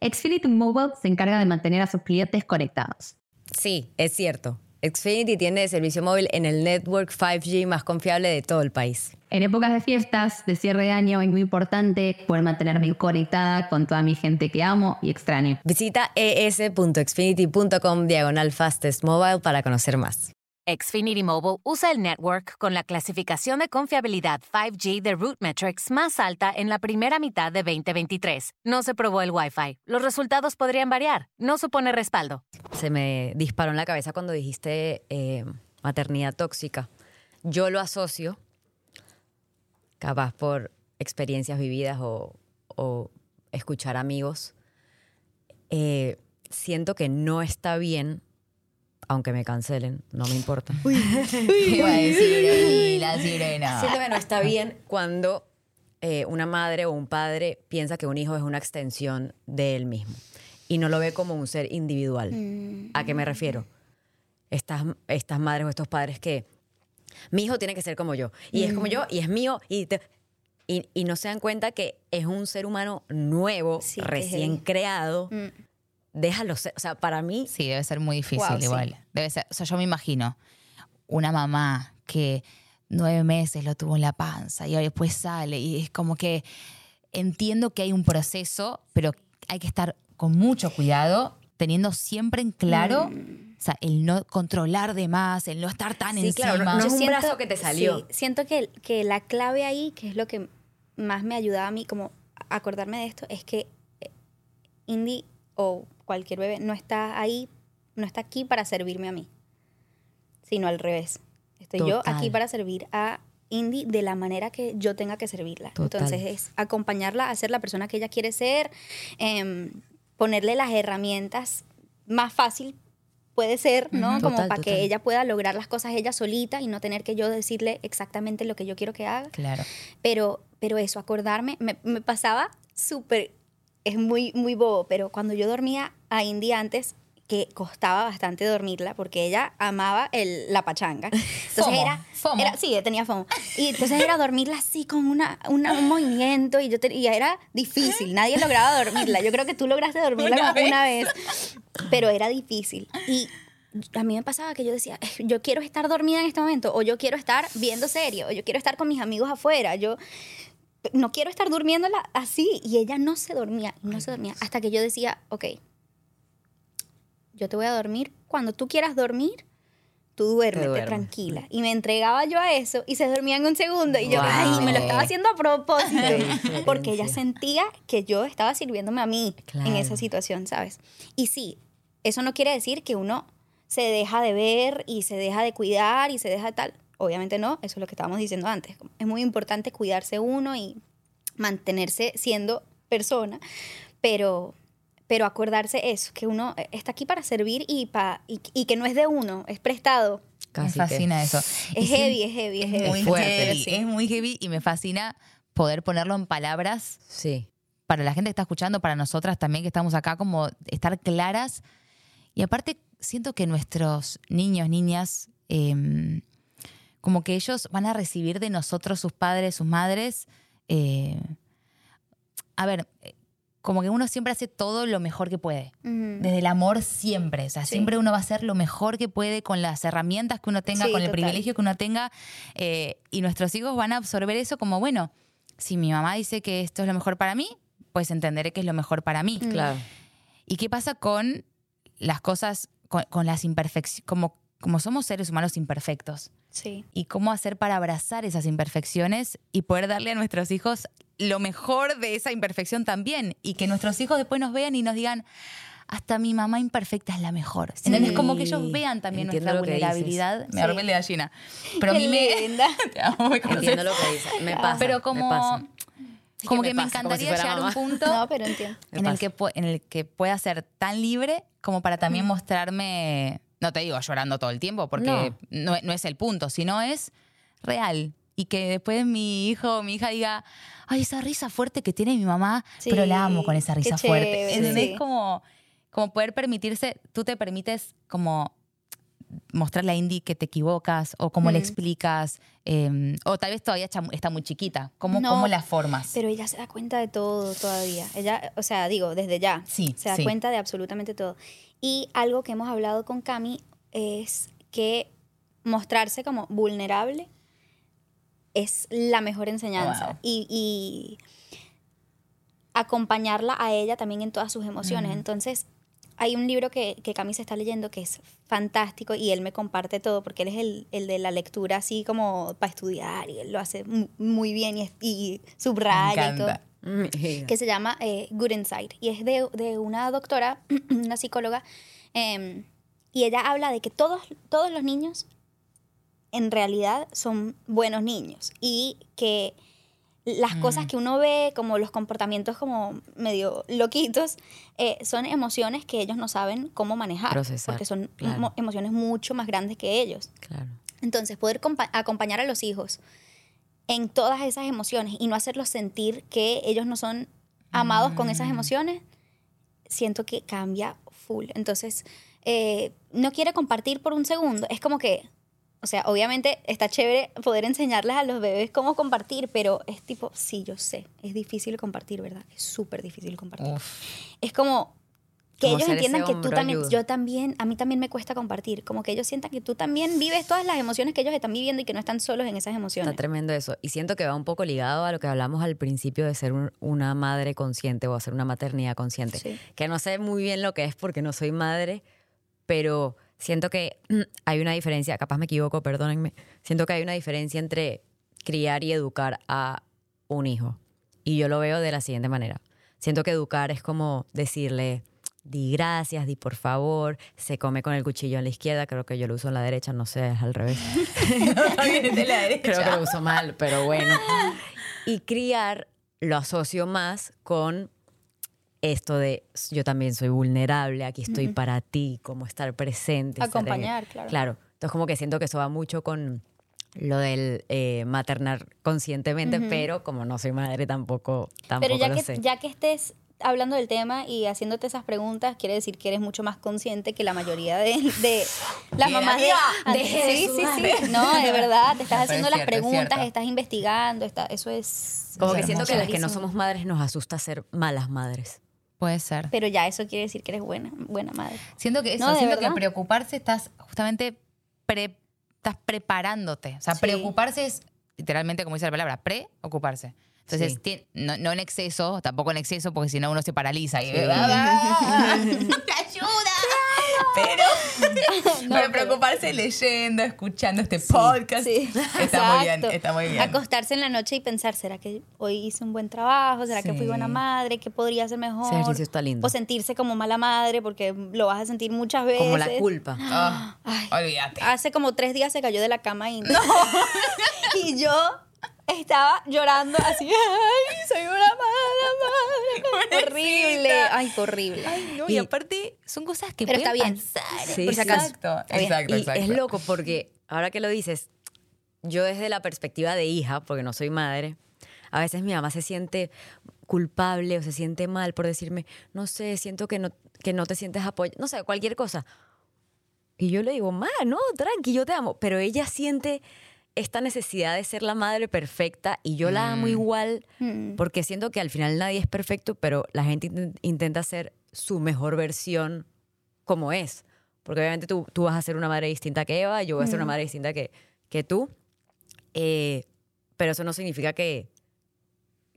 Xfinity Mobile se encarga de mantener a sus clientes conectados. Sí, es cierto. Xfinity tiene servicio móvil en el network 5G más confiable de todo el país. En épocas de fiestas, de cierre de año, es muy importante poder mantenerme conectada con toda mi gente que amo y extraño. Visita es.xfinity.com diagonal fastest mobile para conocer más. Xfinity Mobile usa el network con la clasificación de confiabilidad 5G de RootMetrics más alta en la primera mitad de 2023. No se probó el Wi-Fi. Los resultados podrían variar. No supone respaldo. Se me disparó en la cabeza cuando dijiste eh, maternidad tóxica. Yo lo asocio, capaz por experiencias vividas o, o escuchar amigos. eh, siento que no está bien, aunque me cancelen, no me importa. Iba a decir, "Ey, la sirena. Siento que no está bien cuando eh, una madre o un padre piensa que un hijo es una extensión de él mismo y no lo ve como un ser individual. ¿A qué me refiero? Estas, estas madres o estos padres que mi hijo tiene que ser como yo y es como yo y es mío y, te- y, y no se dan cuenta que es un ser humano nuevo, Sí, recién creado. Mm. Déjalo ser. O sea, para mí, Sí, debe ser muy difícil Wow, sí. igual. Debe ser, o sea, yo me imagino una mamá que nueve meses lo tuvo en la panza y ahora después sale y es como que entiendo que hay un proceso, pero hay que estar con mucho cuidado, teniendo siempre en claro, Mm. o sea, el no controlar de más, el no estar tan Sí, encima. claro, no- no es Yo un brazo que te salió. sí, siento que, que la clave ahí, que es lo que más me ayuda a mí como a acordarme de esto, es que eh, Indy o cualquier bebé no está ahí, no está aquí para servirme a mí, sino al revés. Estoy yo aquí para servir a Indy de la manera que yo tenga que servirla. Total. Entonces es acompañarla a ser la persona que ella quiere ser, em, ponerle las herramientas más fácil puede ser, ¿no? como Total, para que ella pueda lograr las cosas ella solita y no tener que yo decirle exactamente lo que yo quiero que haga. Claro. Pero, pero eso, acordarme, me, me pasaba súper, es muy, muy bobo, pero cuando yo dormía a Indy antes, que costaba bastante dormirla, porque ella amaba el, la pachanga. Entonces FOMO, era, FOMO. era- sí, tenía fomo. Y entonces era dormirla así con una, una- un movimiento y, yo te- y era difícil, nadie lograba dormirla. Yo creo que tú lograste dormirla Una como una vez, pero era difícil. Y a mí me pasaba que yo decía, "Eh, yo quiero estar dormida en este momento, o yo quiero estar viendo serio, o yo quiero estar con mis amigos afuera, yo no quiero estar durmiéndola así. Y ella no se dormía, no se dormía, hasta que yo decía, ok, yo te voy a dormir cuando tú quieras dormir. Tú duérmete tranquila. Y me entregaba yo a eso y se dormía en un segundo. Y yo, Wow. ay, me lo estaba haciendo a propósito. Porque ella sentía que yo estaba sirviéndome a mí en esa situación, ¿sabes? Y sí, eso no quiere decir que uno se deja de ver y se deja de cuidar y se deja de tal. Obviamente no, eso es lo que estábamos diciendo antes. Es muy importante cuidarse uno y mantenerse siendo persona, pero, pero acordarse eso, que uno está aquí para servir y, pa, y, y que no es de uno, es prestado. Casi me que- fascina eso. Es sí, heavy, es heavy, es heavy. muy fuerte. heavy, Sí. Es muy heavy y me fascina poder ponerlo en palabras Sí. para la gente que está escuchando, para nosotras también que estamos acá, como estar claras. Y aparte, siento que nuestros niños, niñas, eh, como que ellos van a recibir de nosotros, sus padres, sus madres. eh, a ver, eh, como que uno siempre hace todo lo mejor que puede. Desde el amor siempre. O sea, Sí. siempre uno va a hacer lo mejor que puede con las herramientas que uno tenga, Sí, con el total. privilegio que uno tenga. eh, y nuestros hijos van a absorber eso como, bueno, si mi mamá dice que esto es lo mejor para mí, pues entenderé que es lo mejor para mí. Claro. ¿Y qué pasa con las cosas, con, con las imperfecciones? Como, como somos seres humanos imperfectos. Sí. Y cómo hacer para abrazar esas imperfecciones y poder darle a nuestros hijos lo mejor de esa imperfección también. Y que nuestros hijos después nos vean y nos digan, hasta mi mamá imperfecta es la mejor. ¿Entendés? Como que ellos vean también Entiendo nuestra vulnerabilidad. Sí. Me arrugué de gallina. Pero a mí me... linda. Te amo, me. Entiendo lo que dices. Me pasa. Pero me como, pasa. Sí como que que, me pasa, si encantaría llegar a un punto No, pero entiendo. Me en el, que, en el que pueda ser tan libre como para también mostrarme, no te digo llorando todo el tiempo, porque no. no es el punto, sino es real. Y que después mi hijo o mi hija diga, ay, esa risa fuerte que tiene mi mamá, Sí, pero la amo con esa risa fuerte. Sí. Como, como poder permitirse, tú te permites como mostrarle a Indy que te equivocas o cómo le Mm. explicas, eh, o tal vez todavía está muy chiquita, ¿cómo, No, cómo la formas? Pero ella se da cuenta de todo todavía. Ella, o sea, digo, desde ya. Sí, Se da sí. cuenta de absolutamente todo. Y algo que hemos hablado con Cami es que mostrarse como vulnerable es la mejor enseñanza. Wow. Y, y acompañarla a ella también en todas sus emociones. Entonces, hay un libro que, que Cami se está leyendo que es fantástico y él me comparte todo porque él es el, el de la lectura así como para estudiar y él lo hace mu- muy bien y, subraya y todo. que se llama eh, Good Inside y es de, de una doctora, una psicóloga, em, y ella habla de que todos, todos los niños en realidad son buenos niños y que las cosas que uno ve, como los comportamientos como medio loquitos, eh, son emociones que ellos no saben cómo manejar, Procesar, porque son claro. emociones mucho más grandes que ellos. Claro. Entonces, poder compa- acompañar a los hijos en todas esas emociones y no hacerlos sentir que ellos no son amados con Mm. esas emociones, siento que cambia full. Entonces, eh, no quiere compartir por un segundo. Es como que, o sea, obviamente está chévere poder enseñarles a los bebés cómo compartir, pero es tipo, sí, yo sé, es difícil compartir, ¿verdad? Es súper difícil compartir. Uf. Es como que Como ellos entiendan que tú también, ayuda. yo también, a mí también me cuesta compartir, como que ellos sientan que tú también vives todas las emociones que ellos están viviendo y que no están solos en esas emociones. Está tremendo eso. Y siento que va un poco ligado a lo que hablamos al principio de ser un- una madre consciente o hacer una maternidad consciente. Sí. Que no sé muy bien lo que es porque no soy madre, pero siento que hay una diferencia, capaz me equivoco, perdónenme. Siento que hay una diferencia entre criar y educar a un hijo. Y yo lo veo de la siguiente manera. Siento que educar es como decirle, di gracias, di por favor, se come con el cuchillo en la izquierda, creo que yo lo uso en la derecha, no sé, es al revés. Creo que lo uso mal, pero bueno. Y criar lo asocio más con esto de yo también soy vulnerable, aquí estoy para ti, como estar presente. estar en- Acompañar, claro. Claro. Entonces como que siento que eso va mucho con lo del eh, maternar conscientemente, pero como no soy madre tampoco, tampoco Pero ya lo que, sé. ya que estés hablando del tema y haciéndote esas preguntas, quiere decir que eres mucho más consciente que la mayoría de, de las mamás de, amiga, de- sí, sí, sí. No, de verdad, te estás haciendo es las cierto, preguntas, estás investigando, está, eso es como que siento que las que no somos madres nos asusta ser malas madres. Puede ser. Pero ya eso quiere decir que eres buena, buena madre. Siento que eso, No, siento que verdad. preocuparse estás justamente pre- estás preparándote. O sea, Sí. preocuparse es literalmente, como dice la palabra, preocuparse. Entonces, Sí. ti- no, no en exceso, tampoco en exceso, porque si no uno se paraliza y Sí. ¡Ayuda! Pero, preocuparse leyendo, escuchando este podcast. Sí, Está muy bien, está muy bien. Acostarse en la noche y pensar, ¿será que hoy hice un buen trabajo? ¿Será que fui buena madre? ¿Qué podría ser mejor? Ese ejercicio está lindo. O sentirse como mala madre porque lo vas a sentir muchas veces. Como la culpa. Ah, Ay. olvídate. Hace como tres días se cayó de la cama y no. y yo estaba llorando así, ay, soy una mala madre. horrible. Ay, horrible. No, y, aparte, son cosas que Pero está pueden bien. pasar. Sí, por si acaso. Está Exacto, bien. exacto, y exacto. es loco porque ahora que lo dices, yo desde la perspectiva de hija, porque no soy madre, a veces mi mamá se siente culpable o se siente mal por decirme, no sé, siento que no, que no te sientes apoyada, no sé, cualquier cosa. Y yo le digo, ma, no, tranqui, yo te amo. Pero ella siente esta necesidad de ser la madre perfecta y yo la amo igual Mm. porque siento que al final nadie es perfecto, pero la gente inten- intenta ser su mejor versión como es. Porque obviamente tú, tú vas a ser una madre distinta que Eva, yo voy a ser una madre distinta que, que tú. Eh, pero eso no significa que,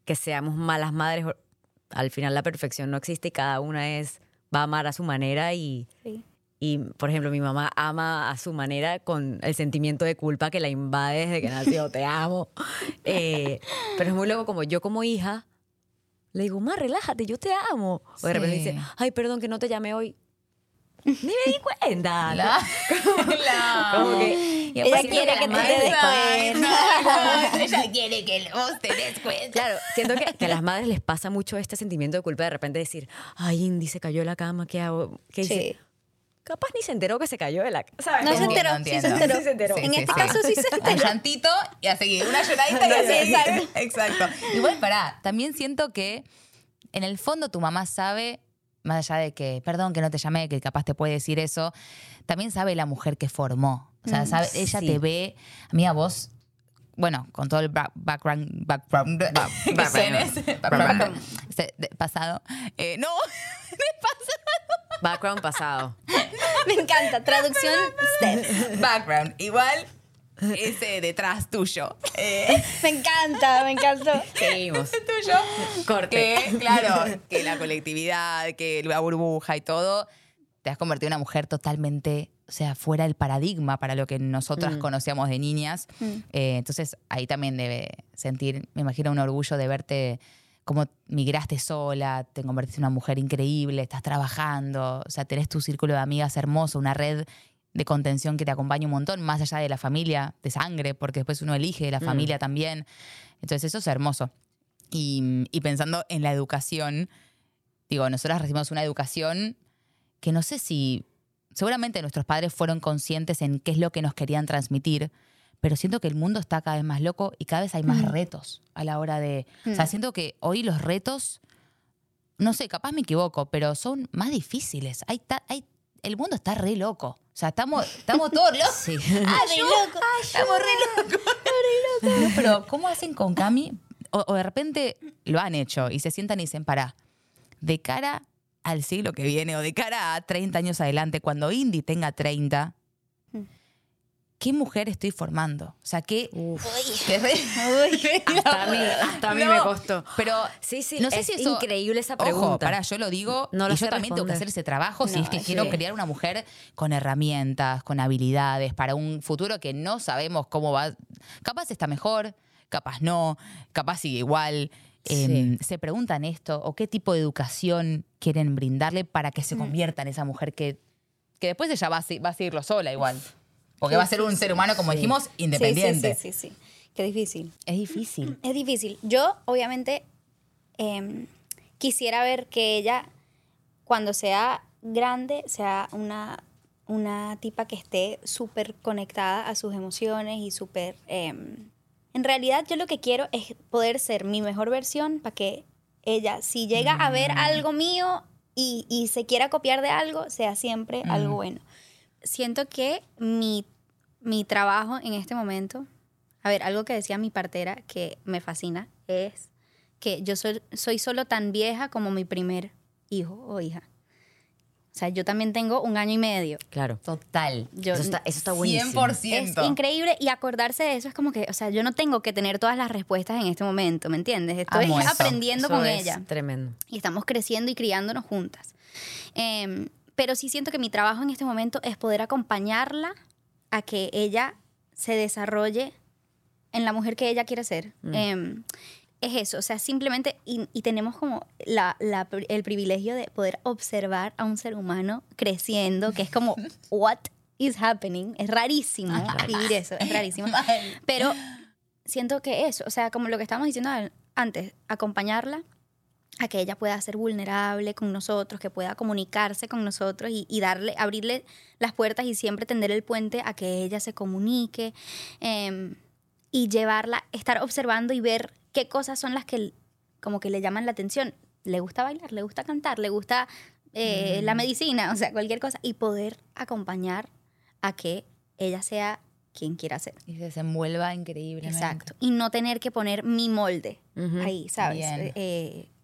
que seamos malas madres. Al final la perfección no existe y cada una es va a amar a su manera y, Sí. Y, por ejemplo, mi mamá ama a su manera con el sentimiento de culpa que la invade desde que nació. Te amo. Eh, pero es muy loco como yo como hija le digo, ma, relájate, yo te amo. O de repente dice, ay, perdón que no te llamé hoy. Ni me di cuenta. La- la- Como que- Y Ella quiere que tú te des cuenta. Ella quiere que vos te des cuenta. Claro, siento que, que a las madres les pasa mucho este sentimiento de culpa de repente decir, ay, Indy se cayó de la cama, ¿qué hago? ¿Qué hice? Sí. Capaz ni se enteró que se cayó de la. No se enteró, sí se entiendo. enteró. Sí se enteró. En este caso sí se Un enteró. llantito y a seguir. Una lloradita y a seguir. exacto. Exacto. Igual, pará, también siento que en el fondo tu mamá sabe, más allá de que, perdón que no te llamé, que capaz te puede decir eso, también sabe la mujer que formó. O sea, sabe, ella sí. te ve, amiga, vos, bueno, con todo el ba- background, background, background. pasado. Eh, no, Background pasado. Me encanta. Traducción Steph. background, igual ese detrás tuyo. Eh, Me encanta, me encantó. Seguimos. tuyo. Corte. Que, claro, que la colectividad, que la burbuja y todo, te has convertido en una mujer totalmente, o sea, fuera del paradigma para lo que nosotras Mm. conocíamos de niñas. Eh, entonces, ahí también debe sentir, me imagino, un orgullo de verte como migraste sola, te convertiste en una mujer increíble, estás trabajando, o sea, tenés tu círculo de amigas hermoso, una red de contención que te acompaña un montón, más allá de la familia, de sangre, porque después uno elige la Mm. familia también. Entonces, eso es hermoso. Y, y pensando en la educación, digo, nosotras recibimos una educación que no sé si, seguramente nuestros padres fueron conscientes en qué es lo que nos querían transmitir, pero siento que el mundo está cada vez más loco y cada vez hay más retos a la hora de... O sea, siento que hoy los retos, no sé, capaz me equivoco, pero son más difíciles. Hay, ta- hay, el mundo está re loco. O sea, estamos, estamos todos locos. Sí. Ah, re loco. Estamos re locos. No, pero ¿cómo hacen con Cami? O, o de repente lo han hecho y se sientan y dicen, para, de cara al siglo que viene o de cara a 30 años adelante, cuando Indy tenga 30, ¿qué mujer estoy formando? O sea, ¿qué... qué re- Hasta a mí, hasta a mí No, me costó. Pero Sí, sí, no sé es si eso- increíble esa pregunta. Ojo, pará, yo lo digo No y la yo también tengo que hacer ese trabajo si es que sí. quiero crear una mujer con herramientas, con habilidades para un futuro que no sabemos cómo va. Capaz está mejor, capaz no, capaz sigue igual. Eh, se preguntan esto o qué tipo de educación quieren brindarle para que se Mm. convierta en esa mujer que, que después ella va a, va a seguirlo sola igual. Porque va a ser un ser humano, como dijimos, independiente. Sí, sí, sí. Qué difícil. Es difícil. Es difícil. Yo, obviamente, em, quisiera ver que ella, cuando sea grande, sea una, una tipa que esté súper conectada a sus emociones y súper... em, en realidad yo lo que quiero es poder ser mi mejor versión para que ella, si llega a ver algo mío y, y se quiera copiar de algo, sea siempre algo bueno. Siento que mi, mi trabajo en este momento, a ver, algo que decía mi partera que me fascina es que yo soy, soy solo tan vieja como mi primer hijo o hija. O sea, yo también tengo un año y medio. Claro. Total. Yo, Eso está, eso está buenísimo. 100%. es increíble y acordarse de eso es como que, o sea, yo no tengo que tener todas las respuestas en este momento, ¿me entiendes? Estoy Amo eso. aprendiendo Eso con es ella Tremendo. y estamos creciendo y criándonos juntas. Em, pero sí siento que mi trabajo en este momento es poder acompañarla a que ella se desarrolle en la mujer que ella quiere ser. Em, es eso, o sea, simplemente, y, y tenemos como la- la- el privilegio de poder observar a un ser humano creciendo, que es como, what is happening? Es rarísimo vivir eso, es rarísimo. Pero siento que eso, o sea, como lo que estábamos diciendo antes, acompañarla a que ella pueda ser vulnerable con nosotros, que pueda comunicarse con nosotros y, y darle, abrirle las puertas y siempre tender el puente a que ella se comunique em, y llevarla, estar observando y ver qué cosas son las que como que le llaman la atención. Le gusta bailar, le gusta cantar, le gusta eh, la medicina, o sea, cualquier cosa y poder acompañar a que ella sea quien quiera ser. Y se desenvuelva increíblemente. Exacto. Y no tener que poner mi molde ahí, ¿sabes? Eh, co-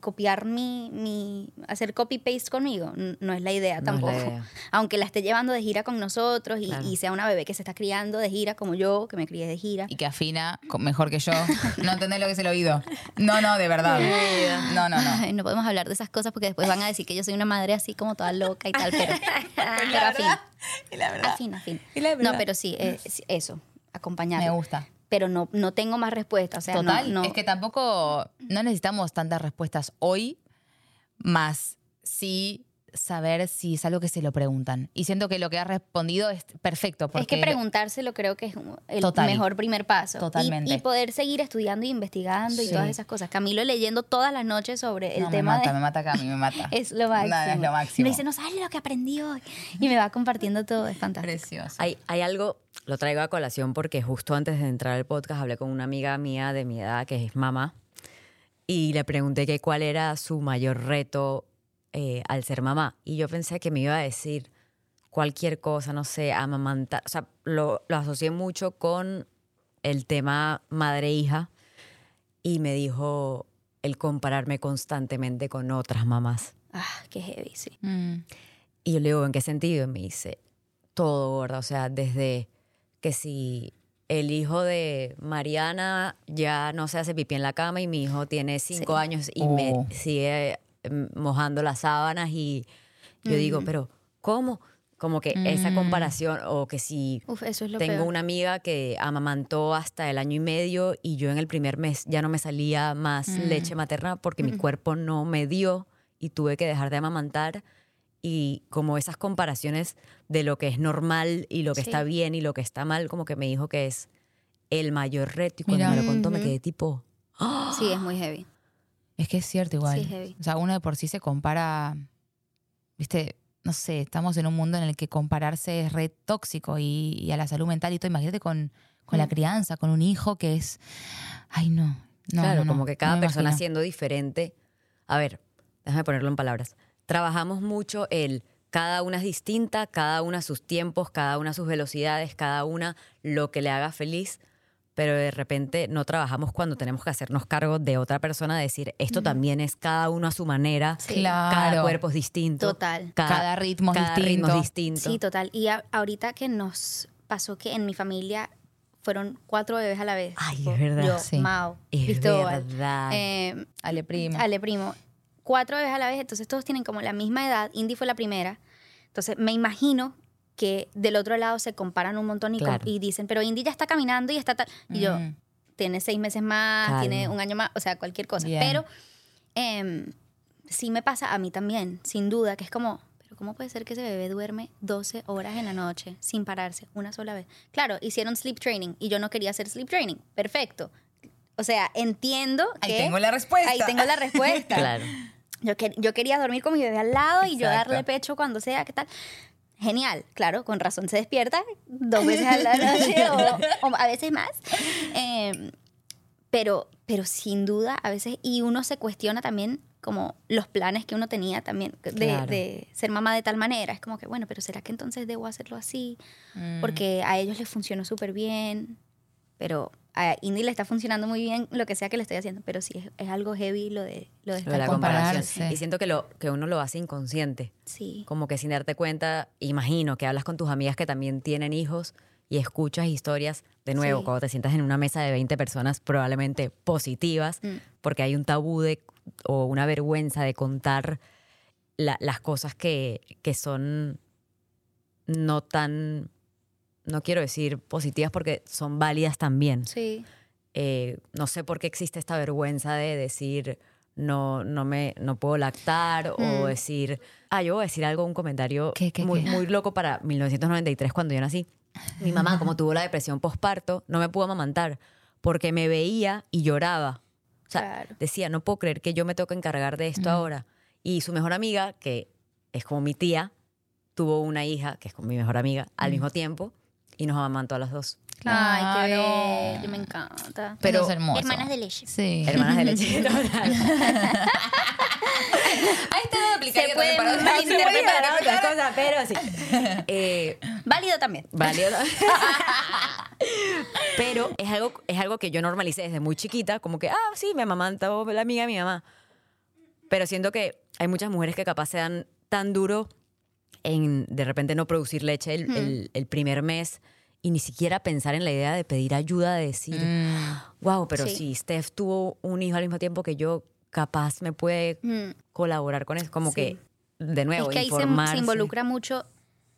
copiar mi, mi, hacer copy-paste conmigo, n- no es la idea No es la tampoco. idea. Aunque la esté llevando de gira con nosotros y, Claro. y sea una bebé que se está criando de gira como yo, que me crié de gira. Y que afina mejor que yo. No entendés lo que es el oído. No, no, de verdad. No, no, no. Ay, no podemos hablar de esas cosas porque después van a decir que yo soy una madre así como toda loca y tal, pero, pero afín. Y la verdad. Afín, afín. Y la verdad. No, pero sí, eh, sí, eso, acompañar. Me gusta. Pero no, no tengo más respuesta. O sea, no- Total, no, es que tampoco no necesitamos tantas respuestas hoy, más sí saber si es algo que se lo preguntan. Y siento que lo que has respondido es perfecto. Porque Es que preguntárselo creo que es el Total. mejor primer paso. Y- Totalmente. Y, poder seguir estudiando y investigando y todas esas cosas. Camilo leyendo todas las noches sobre el No, me tema mata, de... me mata mí me mata. Es lo máximo. no, es lo Y máximo. me dice, no sabes lo que aprendí hoy. Y me va compartiendo todo, es fantástico. Precioso. Hay, hay algo, lo traigo a colación porque justo antes de entrar al podcast hablé con una amiga mía de mi edad que es mamá y le pregunté que cuál era su mayor reto eh, al ser mamá. Y yo pensé que me iba a decir cualquier cosa, no sé, amamantar. O sea, lo, lo asocié mucho con el tema madre-hija y me dijo el compararme constantemente con otras mamás. Ah, qué heavy, sí. Mm. Y yo le digo, ¿en qué sentido? Y me dice, todo, gorda. O sea, desde que si el hijo de Mariana ya no se hace pipí en la cama y mi hijo tiene cinco Sí. años y Oh. me sigue mojando las sábanas y yo digo, pero ¿cómo? Como que esa Mm. comparación o que si Uf, eso es lo tengo peor. una amiga que amamantó hasta el año y medio y yo en el primer mes ya no me salía más Mm. leche materna porque mi cuerpo no me dio y tuve que dejar de amamantar. Y como esas comparaciones de lo que es normal y lo que Sí. está bien y lo que está mal, como que me dijo que es el mayor reto. Y cuando Mira. me lo contó me quedé tipo, Sí, es muy heavy. Es que es cierto igual. Sí, heavy. O sea, uno de por sí se compara, viste, no sé, estamos en un mundo en el que compararse es re tóxico y, y a la salud mental y todo. Imagínate con, con la Mm. crianza, con un hijo que es, ay no. no claro, no, no, como que cada persona imagino. siendo diferente. A ver, déjame ponerlo en palabras. Trabajamos mucho el cada una es distinta, cada una sus tiempos, cada una sus velocidades, cada una lo que le haga feliz, pero de repente no trabajamos cuando tenemos que hacernos cargo de otra persona, decir esto también es cada uno a su manera, cada Claro. cuerpo es distinto, Total. Cada ritmo es cada ritmo es distinto. distinto. Sí, total. Y a- ahorita que nos pasó que en mi familia fueron cuatro bebés a la vez. Ay, es verdad. Yo, Sí. Mao, Es Cristóbal, verdad. eh, Ale primo. Ale Primo. Cuatro bebés a la vez, entonces todos tienen como la misma edad. Indy fue la primera. Entonces me imagino que del otro lado se comparan un montón y, Claro. y dicen, pero Indy ya está caminando y está tal. Y yo, Mm. tiene seis meses más, Calma. tiene un año más, o sea, cualquier cosa. Bien. Pero em, sí me pasa a mí también, sin duda, que es como, pero ¿cómo puede ser que ese bebé duerme 12 horas en la noche sin pararse una sola vez? Claro, hicieron sleep training y yo no quería hacer sleep training. Perfecto. O sea, entiendo Ahí que... tengo la respuesta. Ahí tengo la respuesta. Claro. Yo, que- yo quería dormir con mi bebé al lado y yo darle pecho cuando sea, ¿qué tal? Genial, claro, con razón se despierta dos veces a la noche o, o a veces más. Eh, pero, pero sin duda, a veces, y uno se cuestiona también como los planes que uno tenía también de, Claro. de ser mamá de tal manera. Es como que, bueno, pero ¿será que entonces debo hacerlo así? Mm. Porque a ellos les funcionó súper bien, pero a Indy le está funcionando muy bien lo que sea que le estoy haciendo, pero sí, es, es algo heavy lo de, lo de Lo estar de la comparación. Y siento que, lo, que uno lo hace inconsciente. Sí. Como que sin darte cuenta, imagino que hablas con tus amigas que también tienen hijos y escuchas historias, de nuevo, Sí. cuando te sientas en una mesa de 20 personas probablemente positivas, Mm. porque hay un tabú de, o una vergüenza de contar la- las cosas que, que son no tan, no quiero decir positivas porque son válidas también. Sí. Eh, no sé por qué existe esta vergüenza de decir no, no me no puedo lactar o Mm. decir, ah, yo voy a decir algo, un comentario ¿Qué, qué, muy, qué? muy loco para 1993 cuando yo nací. Mi mamá, como tuvo la depresión postparto, no me pudo amamantar porque me veía y lloraba. O sea, Claro. decía, no puedo creer que yo me que encargar de esto ahora. Y su mejor amiga, que es como mi tía, tuvo una hija, que es como mi mejor amiga, al mismo tiempo, y nos amamantó a las dos. Ay, qué Claro. bello, me encanta. Pero Pero- es hermoso. Hermanas de leche. Sí. Hermanas de leche. total. Ahí está aplicaría Se puede para otras- cosas, pero sí. Eh, Válido también. válido. pero es algo, es algo que yo normalicé desde muy chiquita, como que, ah, sí, me amamantó la amiga de mi mamá. Pero siento que hay muchas mujeres que capaz se dan tan duro en de repente no producir leche el, el- el primer mes y ni siquiera pensar en la idea de pedir ayuda, de decir, wow, pero Sí. si Steph tuvo un hijo al mismo tiempo que yo, capaz me puede Mm. colaborar con eso. Como Sí. que, de nuevo, es que ahí se, informarse. se involucra mucho,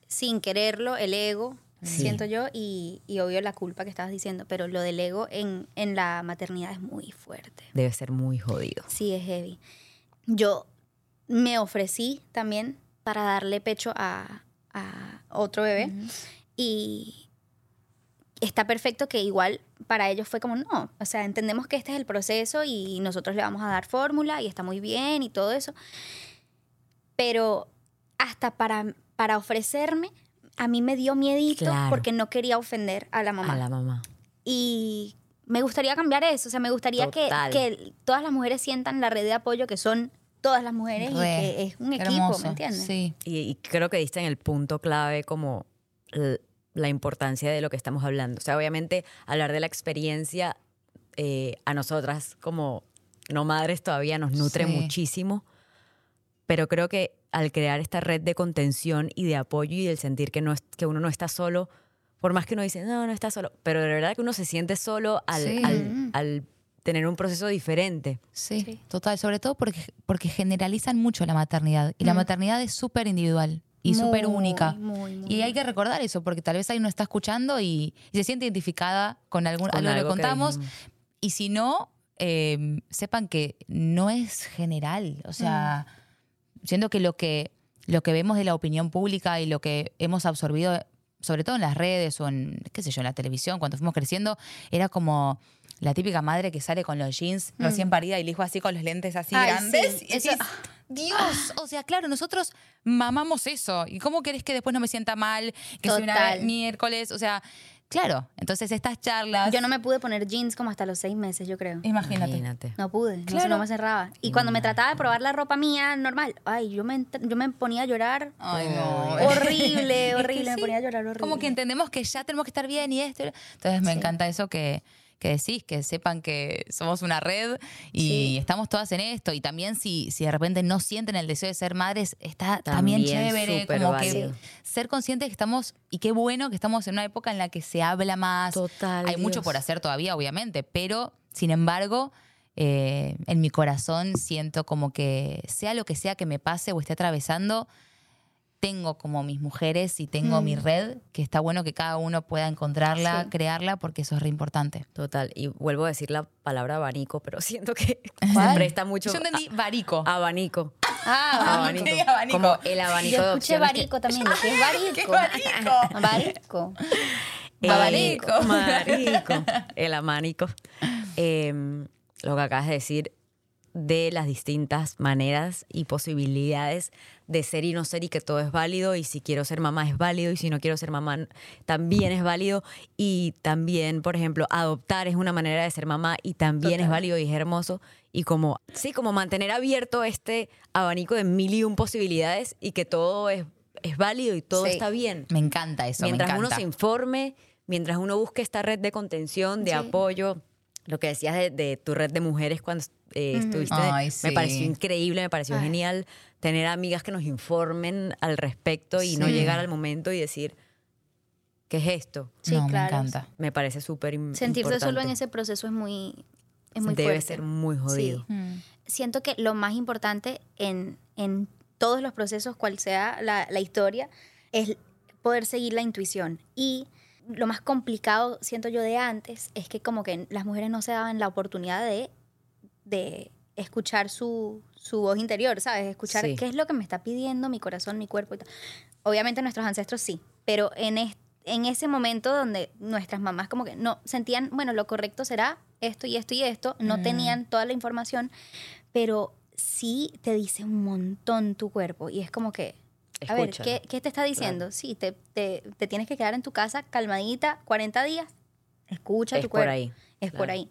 sin quererlo, el ego, siento yo, y, y obvio la culpa que estabas diciendo, pero lo del ego en, en la maternidad es muy fuerte. Debe ser muy jodido. Sí, es heavy. Yo me ofrecí también para darle pecho a, a otro bebé y está perfecto que igual para ellos fue como, no, o sea, entendemos que este es el proceso y nosotros le vamos a dar fórmula y está muy bien y todo eso, pero hasta para, para ofrecerme, a mí me dio miedito Claro. porque no quería ofender a la mamá. A la mamá. Y me gustaría cambiar eso. O sea, me gustaría que, que todas las mujeres sientan la red de apoyo que son todas las mujeres y que es un equipo, hermoso. ¿me entiendes? Sí. Y, y creo que diste en el punto clave como la importancia de lo que estamos hablando. O sea, obviamente hablar de la experiencia eh, a nosotras como no madres todavía nos nutre Sí. muchísimo, pero creo que al crear esta red de contención y de apoyo y el sentir que, no es- que uno no está solo, por más que uno dice, no, no está solo, pero de verdad que uno se siente solo al, Sí. al- al tener un proceso diferente. Sí, Sí. total. Sobre todo porque, porque generalizan mucho la maternidad. Y la Mm. maternidad es súper individual y súper única. muy, muy. Y hay que recordar eso, porque tal vez ahí uno está escuchando y, y se siente identificada con, algún, Con algo que algo que contamos. y si no, eh, sepan que no es general. O sea, siento que lo que lo que vemos de la opinión pública y lo que hemos absorbido, sobre todo en las redes o en, qué sé yo, en la televisión, cuando fuimos creciendo, era como la típica madre que sale con los jeans recién parida y el hijo así con los lentes así Ay, grandes. sí, y eso- decís, Dios, o sea, claro, nosotros mamamos eso. ¿Y cómo querés que después no me sienta mal? Que soy una Total. miércoles, o sea, claro. Entonces estas charlas... Yo no me pude poner jeans como hasta los seis meses, yo creo. Imagínate. Imagínate. No pude, Claro. no me cerraba. Y cuando me trataba de probar la ropa mía normal, ay, yo me, yo me ponía a llorar. Ay, no. Horrible, Es que horrible, me ponía a llorar horrible. Como que entendemos que ya tenemos que estar bien y esto. Entonces me Sí. encanta eso que, que decís, que sepan que somos una red y Sí. estamos todas en esto. Y también si, si de repente no sienten el deseo de ser madres, está también, También chévere. Como válido. que ser conscientes que estamos, y qué bueno que estamos en una época en la que se habla más. Total, Hay mucho por hacer todavía, obviamente, pero sin embargo... eh, en mi corazón siento como que sea lo que sea que me pase o esté atravesando, tengo como mis mujeres y tengo mi red, que está bueno que cada uno pueda encontrarla, Sí. crearla, porque eso es re importante. Total. Y vuelvo a decir la palabra abanico, pero siento que ¿Cuál? se presta mucho. Yo entendí varico. a- abanico. Ah, Abanico. abanico. Como el abanico yo de escuché opciones. que- varico también. ¿Qué es varico? ¡Qué varico! Varico. Eh, Abanico. Marico. El amanico. em, lo que acabas de decir de las distintas maneras y posibilidades de ser y no ser y que todo es válido y si quiero ser mamá es válido y si no quiero ser mamá también es válido y también, por ejemplo, adoptar es una manera de ser mamá y también es válido y es hermoso y como, sí, como mantener abierto este abanico de mil y un posibilidades y que todo es, es válido y todo Sí. está bien. Me encanta eso, mientras me uno se informe, mientras uno busque esta red de contención, de Sí. apoyo, lo que decías de, de tu red de mujeres cuando eh, estuviste, Ay, me pareció increíble, me pareció Ay. genial tener amigas que nos informen al respecto y no llegar al momento y decir, ¿qué es esto? Sí, no, claro. me encanta. Me parece súper Sentirse solo en ese proceso es muy, es muy Debe fuerte. ser muy jodido. Sí. Mm. Siento que lo más importante en, en todos los procesos, cual sea la, la historia, es poder seguir la intuición. Y lo más complicado, siento yo, de antes, es que como que las mujeres no se daban la oportunidad de, de escuchar su, su voz interior, ¿sabes? Escuchar Sí. qué es lo que me está pidiendo mi corazón, mi cuerpo y tal. Obviamente nuestros ancestros sí, pero en, es- en ese momento donde nuestras mamás como que no sentían, bueno, lo correcto será esto y esto y esto, no Mm. tenían toda la información, pero sí te dice un montón tu cuerpo y es como que, a ver. ¿qué, qué te está diciendo? Sí, te, te, te tienes que quedar en tu casa calmadita 40 días, escucha Es tu por cuerpo. ahí, Es por ahí.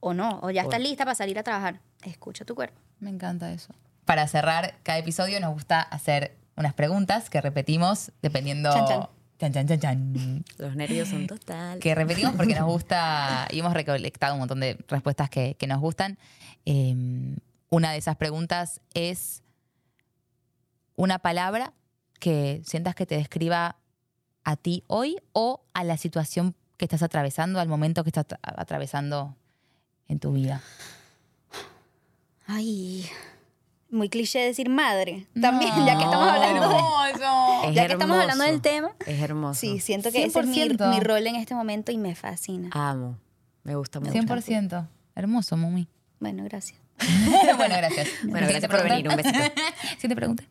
O no, o ya Por- estás lista para salir a trabajar, escucha tu cuerpo. Me encanta eso. Para cerrar cada episodio nos gusta hacer unas preguntas que repetimos dependiendo... Chan, chan. Chan, chan, chan, chan. Los nervios son total. Que repetimos porque nos gusta y hemos recolectado un montón de respuestas que, que nos gustan. Eh, una de esas preguntas es una palabra que sientas que te describa a ti hoy o a la situación que estás atravesando, al momento que estás atravesando en tu vida. Ay, muy cliché decir madre. También, ya que estamos hablando de, Es ya que estamos hablando del tema. Es hermoso. Sí, siento que ese es mi, 100%. mi rol en este momento y me fascina. Amo. Me gusta mucho. 100%. Hermoso, Mumi. Bueno, gracias. bueno, gracias. Bueno, gracias por pregunta. venir. Un besito. Siguiente pregunta.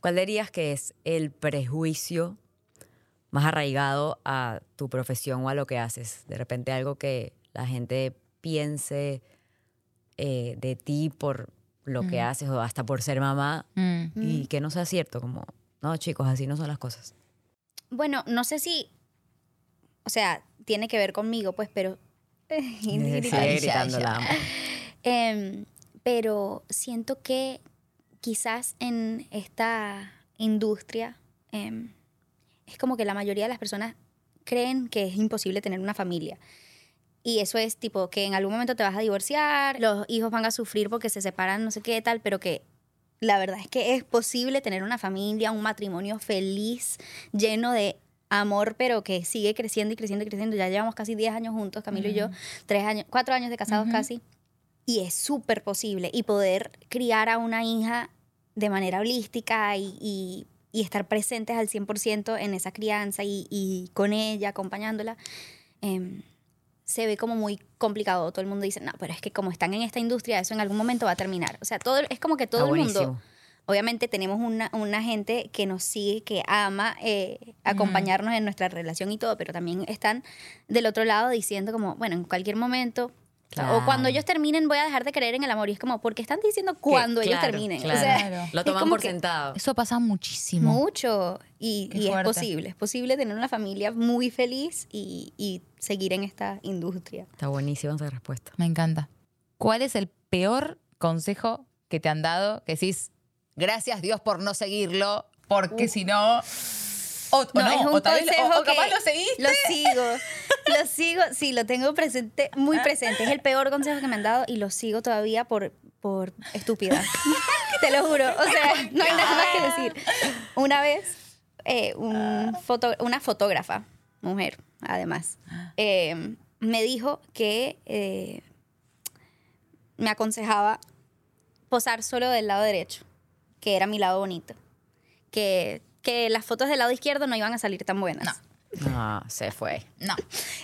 ¿Cuál dirías que es el prejuicio más arraigado a tu profesión o a lo que haces? De repente algo que la gente piense eh, de ti por lo que haces o hasta por ser mamá Mm. y que no sea cierto, como, no chicos, así no son las cosas. Bueno, no sé si, o sea, tiene que ver conmigo, pues, pero... Ay, ya, gritando, la amo. Em, pero siento que quizás en esta industria em, es como que la mayoría de las personas creen que es imposible tener una familia. Y eso es tipo que en algún momento te vas a divorciar, los hijos van a sufrir porque se separan, no sé qué tal, pero que la verdad es que es posible tener una familia, un matrimonio feliz, lleno de amor, pero que sigue creciendo y creciendo y creciendo. Ya llevamos casi 10 años juntos, Camilo y yo, tres años, cuatro años de casados Ujú. casi. Y es súper posible. Y poder criar a una hija de manera holística y, y- y estar presentes al 100% en esa crianza y, y con ella, acompañándola, em, se ve como muy complicado. Todo el mundo dice, no, pero es que como están en esta industria, eso en algún momento va a terminar. O sea, todo, es como que todo el mundo... Obviamente tenemos una, una gente que nos sigue, que ama eh, acompañarnos en nuestra relación y todo, pero también están del otro lado diciendo como, bueno, en cualquier momento, o cuando ellos terminen voy a dejar de creer en el amor. Y es como, porque están diciendo cuando ellos claro, terminen. claro. O sea, Claro. Lo toman por sentado. Eso pasa muchísimo. Mucho. Y, es posible. Es posible tener una familia muy feliz y, y seguir en esta industria. Está buenísima esa respuesta. Me encanta. ¿Cuál es el peor consejo que te han dado? Que decís, gracias Dios por no seguirlo, porque si no. O, no, es un o tal vez- o- consejo o capaz que lo seguiste. Lo sigo, lo sigo, sí, lo tengo presente, muy presente. Es el peor consejo que me han dado y lo sigo todavía por, por estúpida. Te lo juro. O sea, no hay nada más que decir. Una vez, eh, un foto- una fotógrafa, mujer, además, eh, me dijo que eh, me aconsejaba posar solo del lado derecho, que era mi lado bonito. Que, que las fotos del lado izquierdo no iban a salir tan buenas. No. No, se fue. No.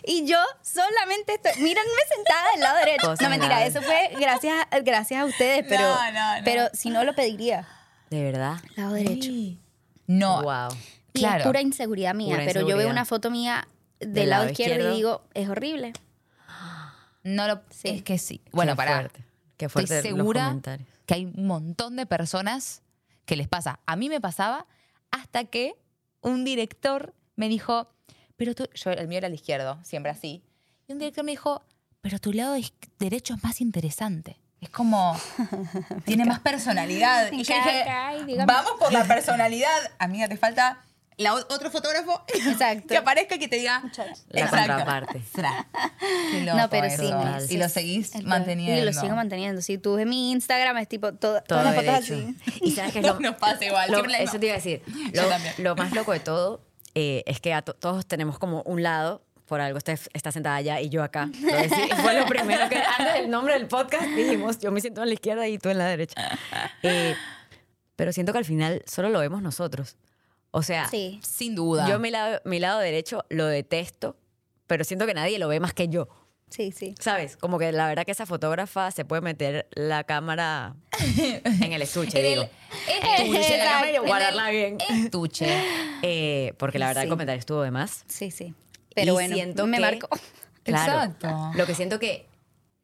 Y yo solamente estoy, mírenme sentada del lado derecho. Cosa no, mentira, grave. eso fue gracias, a- gracias a ustedes, pero, No, no, no. pero si no lo pediría, De verdad. lado derecho. No. Wow. Y Claro. es pura inseguridad mía, Pura pero yo veo inseguridad. una foto mía del, Del lado, lado izquierdo, izquierdo. y digo, es horrible. No lo. Sí. Es que sí. Bueno, Qué para. fuerte. Qué fuerte Estoy los segura comentarios. que hay un montón de personas que les pasa. A mí me pasaba hasta que un director me dijo, pero tú, yo el mío era el izquierdo, siempre así. Y un director me dijo, pero tu lado derecho es más interesante. Es como, tiene más personalidad. Y yo dije, vamos por la personalidad. Amiga, te falta la otro fotógrafo Exacto. que aparezca y que te diga La contraparte. No, pero eso. sí. Y lo seguís manteniendo. Y lo sigo manteniendo. Si tú ves mi Instagram, es tipo todo, Todo todas las fotos así. Y sabes que No nos pasa igual, lo- eso misma. te iba a decir. Lo, lo más loco de todo eh, es que a to- todos tenemos como un lado. Por algo está, está sentada allá y yo acá. Decí- fue lo primero que antes del nombre del podcast dijimos, yo me siento en la izquierda y tú en la derecha. Eh, pero siento que al final solo lo vemos nosotros. O sea, Sí. Sin duda. yo mi lado, mi lado derecho lo detesto, pero siento que nadie lo ve más que yo. Sí, sí. ¿Sabes? Como que la verdad que esa fotógrafa se puede meter la cámara en el estuche, el digo. Estuche la cámara y guardarla bien. estuche. Eh, porque la verdad el Sí. comentario estuvo de más. Sí, sí. Pero Y bueno, siento me que- marcó. Claro. Exacto. Lo que siento que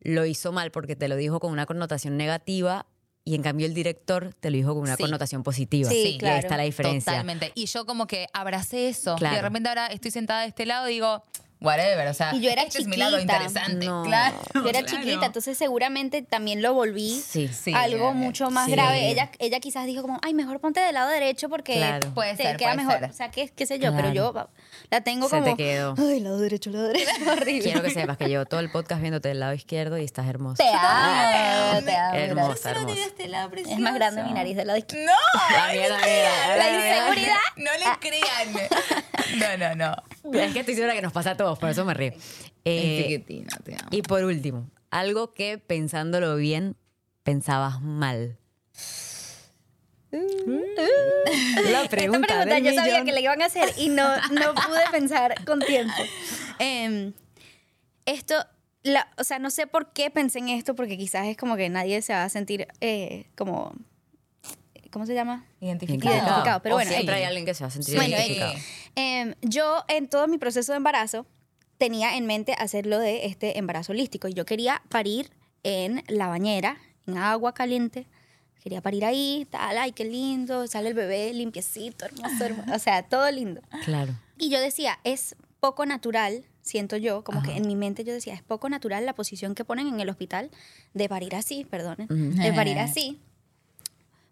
lo hizo mal porque te lo dijo con una connotación negativa y en cambio el director te lo dijo con una Sí. connotación positiva. Sí, ahí claro. está la diferencia. Totalmente. Y yo como que abracé eso. Claro. Y de repente ahora estoy sentada de este lado y digo, whatever, o sea, Y yo era este es mi lado chiquita. interesante. No. Claro. Yo era claro. chiquita, entonces seguramente también lo volví Sí. Sí, algo mucho más sí. grave. Ella, ella quizás dijo como, ay, mejor ponte del lado derecho porque Claro. Puede te ser, queda puede mejor. ser. O sea, qué, qué sé yo, pero yo la tengo Se como... te quedó. Ay, lado derecho, lado derecho. Horrible. Quiero que sepas que llevo todo el podcast viéndote del lado izquierdo y estás hermosa. Te amo, te amo. Hermosa, hermosa. este lado Es más grande mi nariz del lado izquierdo. No, La mía, la mía, La la mía. inseguridad. no le crean. No, no, no. Es que estoy segura que nos pasa a todos, por eso me río. Eh, chiquitina, te amo. y por último, algo que pensándolo bien, pensabas mal. La Esta pregunta, pregunta del yo sabía millón. que le iban a hacer y no, no pude pensar con tiempo. Em, esto, la, o sea, no sé por qué pensé en esto, porque quizás es como que nadie se va a sentir eh, como, ¿cómo se llama? Identificado. Identificado, pero O bueno, siempre hay alguien que se va a sentir Bueno, identificado. Em, yo en todo mi proceso de embarazo tenía en mente hacerlo de este embarazo holístico y yo quería parir en la bañera, en agua caliente. Quería parir ahí, tal, ay, qué lindo, sale el bebé limpiecito, hermoso, hermoso, o sea, todo lindo. Claro. Y yo decía, es poco natural, siento yo, como que en mi mente yo decía, es poco natural la posición que ponen en el hospital de parir así, perdonen, de parir así.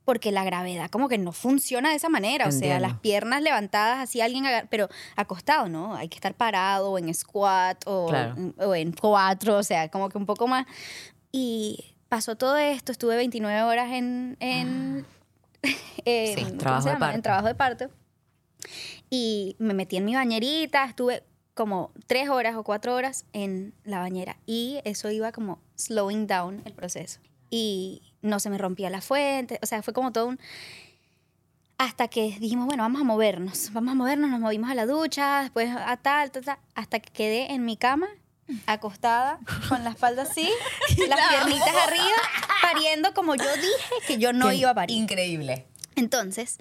Porque la gravedad como que no funciona de esa manera, o sea, Entiendo. las piernas levantadas así alguien, pero acostado, ¿no? Hay que estar parado en squat o, Claro. o en cuatro, o sea, como que un poco más. Y pasó todo esto, estuve 29 horas en, en, en- Sí, ¿cómo trabajo. En trabajo de parto. Y me metí en mi bañerita, estuve como tres horas o cuatro horas en la bañera. Y eso iba como slowing down el proceso. Y no se me rompía la fuente, o sea, fue como todo un... Hasta que dijimos, bueno, vamos a movernos, vamos a movernos, nos movimos a la ducha, después a tal, tal, tal, hasta que quedé en mi cama, acostada, con la espalda así, las piernitas arriba, pariendo como yo dije que yo no iba a parir. Increíble. Entonces,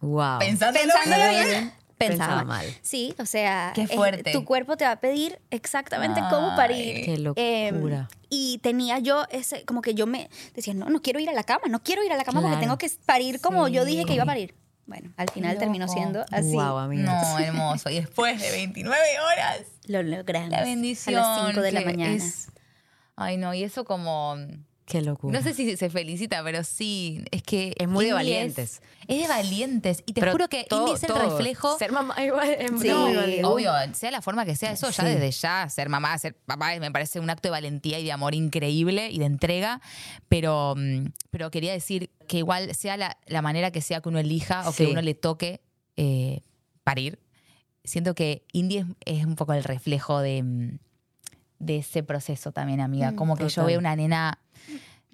Wow. Pensándolo, pensándolo bien. bien, Pensaba pensaba mal. Sí, o sea, Qué es- fuerte. tu cuerpo te va a pedir exactamente cómo parir. Qué locura. y tenía yo ese, como que yo me decía, no, no quiero ir a la cama, no quiero ir a la cama porque Claro. tengo que parir como yo dije que iba a parir. Bueno, al final terminó siendo así. Wow. No, hermoso. Y después de 29 horas, Lo logramos. la bendición. A las 5 de la que mañana. es- Ay, no, y eso como... Qué locura. No sé si se felicita, pero sí, es que... Es muy de valientes. Es, es de valientes. Y te Pero juro que todo- Indy es el todo. reflejo... Ser mamá igual es Sí. muy valiente. Obvio, sea la forma que sea, eso ya Sí. desde ya, ser mamá, ser papá, me parece un acto de valentía y de amor increíble y de entrega, pero, mm, pero quería decir que igual sea la, la manera que sea que uno elija o Sí. que uno le toque eh, parir, siento que Indy es, es un poco el reflejo de, mm, de ese proceso también, amiga. Mm, Como que yo veo una nena,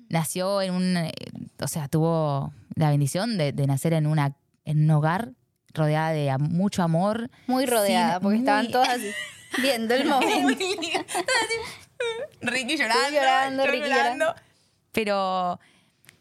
nació en un, eh, o sea, tuvo la bendición de, de nacer en, una, en un hogar rodeada de mucho amor. Muy rodeada, Sí, porque estaban muy- todos así, viendo el momento. Ricky llorando, llorando, Ricky llorando. Pero,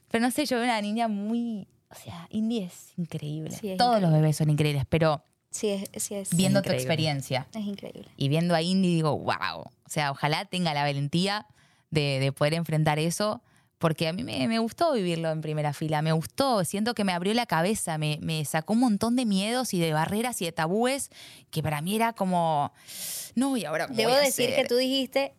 pero no sé, yo veo una niña muy. O sea, Indy es increíble. Sí, es Todos los increíble. bebés son increíbles, pero Sí, es, sí es, viendo tu experiencia. es increíble. Y viendo a Indy digo, wow. O sea, ojalá tenga la valentía de, de poder enfrentar eso, porque a mí me, me gustó vivirlo en primera fila, me gustó, siento que me abrió la cabeza, me, me sacó un montón de miedos y de barreras y de tabúes que para mí era como, no, y ahora cómo Debo voy a decir que tú dijiste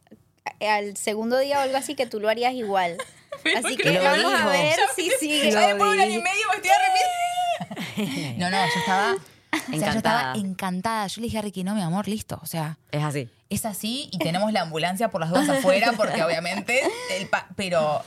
eh, al segundo día o algo así que tú lo harías igual. Así que Lo vamos a ver si sigue. Ya después de un año y medio me estoy arrepintiendo. No, no, yo estaba... o sea, yo estaba Encantada. encantada. Yo le dije a Ricky, no, mi amor, listo. O sea, Es así. es así y tenemos la ambulancia por las dudas afuera porque obviamente el pa- pero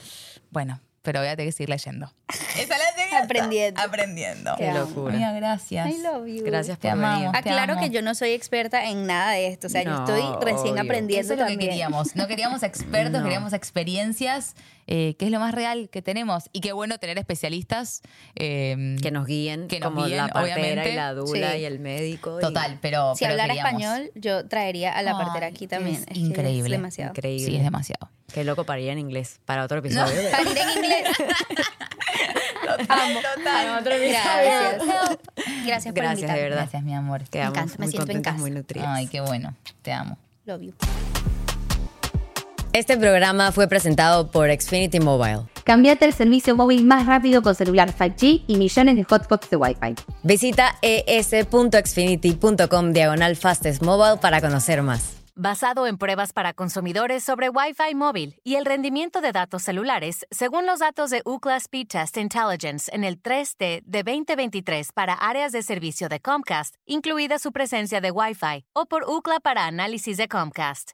bueno, pero voy a tener que seguir leyendo. Esa la seguí Aprendiendo. Aprendiendo. Qué locura. Amiga, gracias. I love you. Gracias Te por venir. amamos. Aclaro que yo no soy experta en nada de esto. O sea, yo estoy recién obvio. aprendiendo Eso es lo que queríamos. No queríamos expertos, No. queríamos experiencias, eh, que es lo más real que tenemos. Y qué bueno tener especialistas. eh, Que nos guíen, Que nos como guíen, la partera obviamente. y la dula Sí. y el médico. y- total, pero. Si pero hablara queríamos. español, yo traería a la partera Ay, aquí también. es que increíble. demasiado. Increíble. Sí, es demasiado. Qué loco para ir en inglés. Para otro episodio. Para ir en inglés. Total, total. Gracias. Gracias por Gracias, de invitarme. verdad. Gracias, mi amor. Quedamos encanta, me muy siento en casa. muy nutridas. Ay, qué bueno. Te amo. Love you. Este programa fue presentado por Xfinity Mobile. Cambiate el servicio móvil más rápido con celular 5G y millones de hotspots de Wi-Fi. Visita es.xfinity.com diagonal fastest mobile para conocer más basado en pruebas para consumidores sobre Wi-Fi móvil y el rendimiento de datos celulares, según los datos de UCLA Speed Test Intelligence en el 3T de 2023 para áreas de servicio de Comcast, incluida su presencia de Wi-Fi, o por UCLA para análisis de Comcast.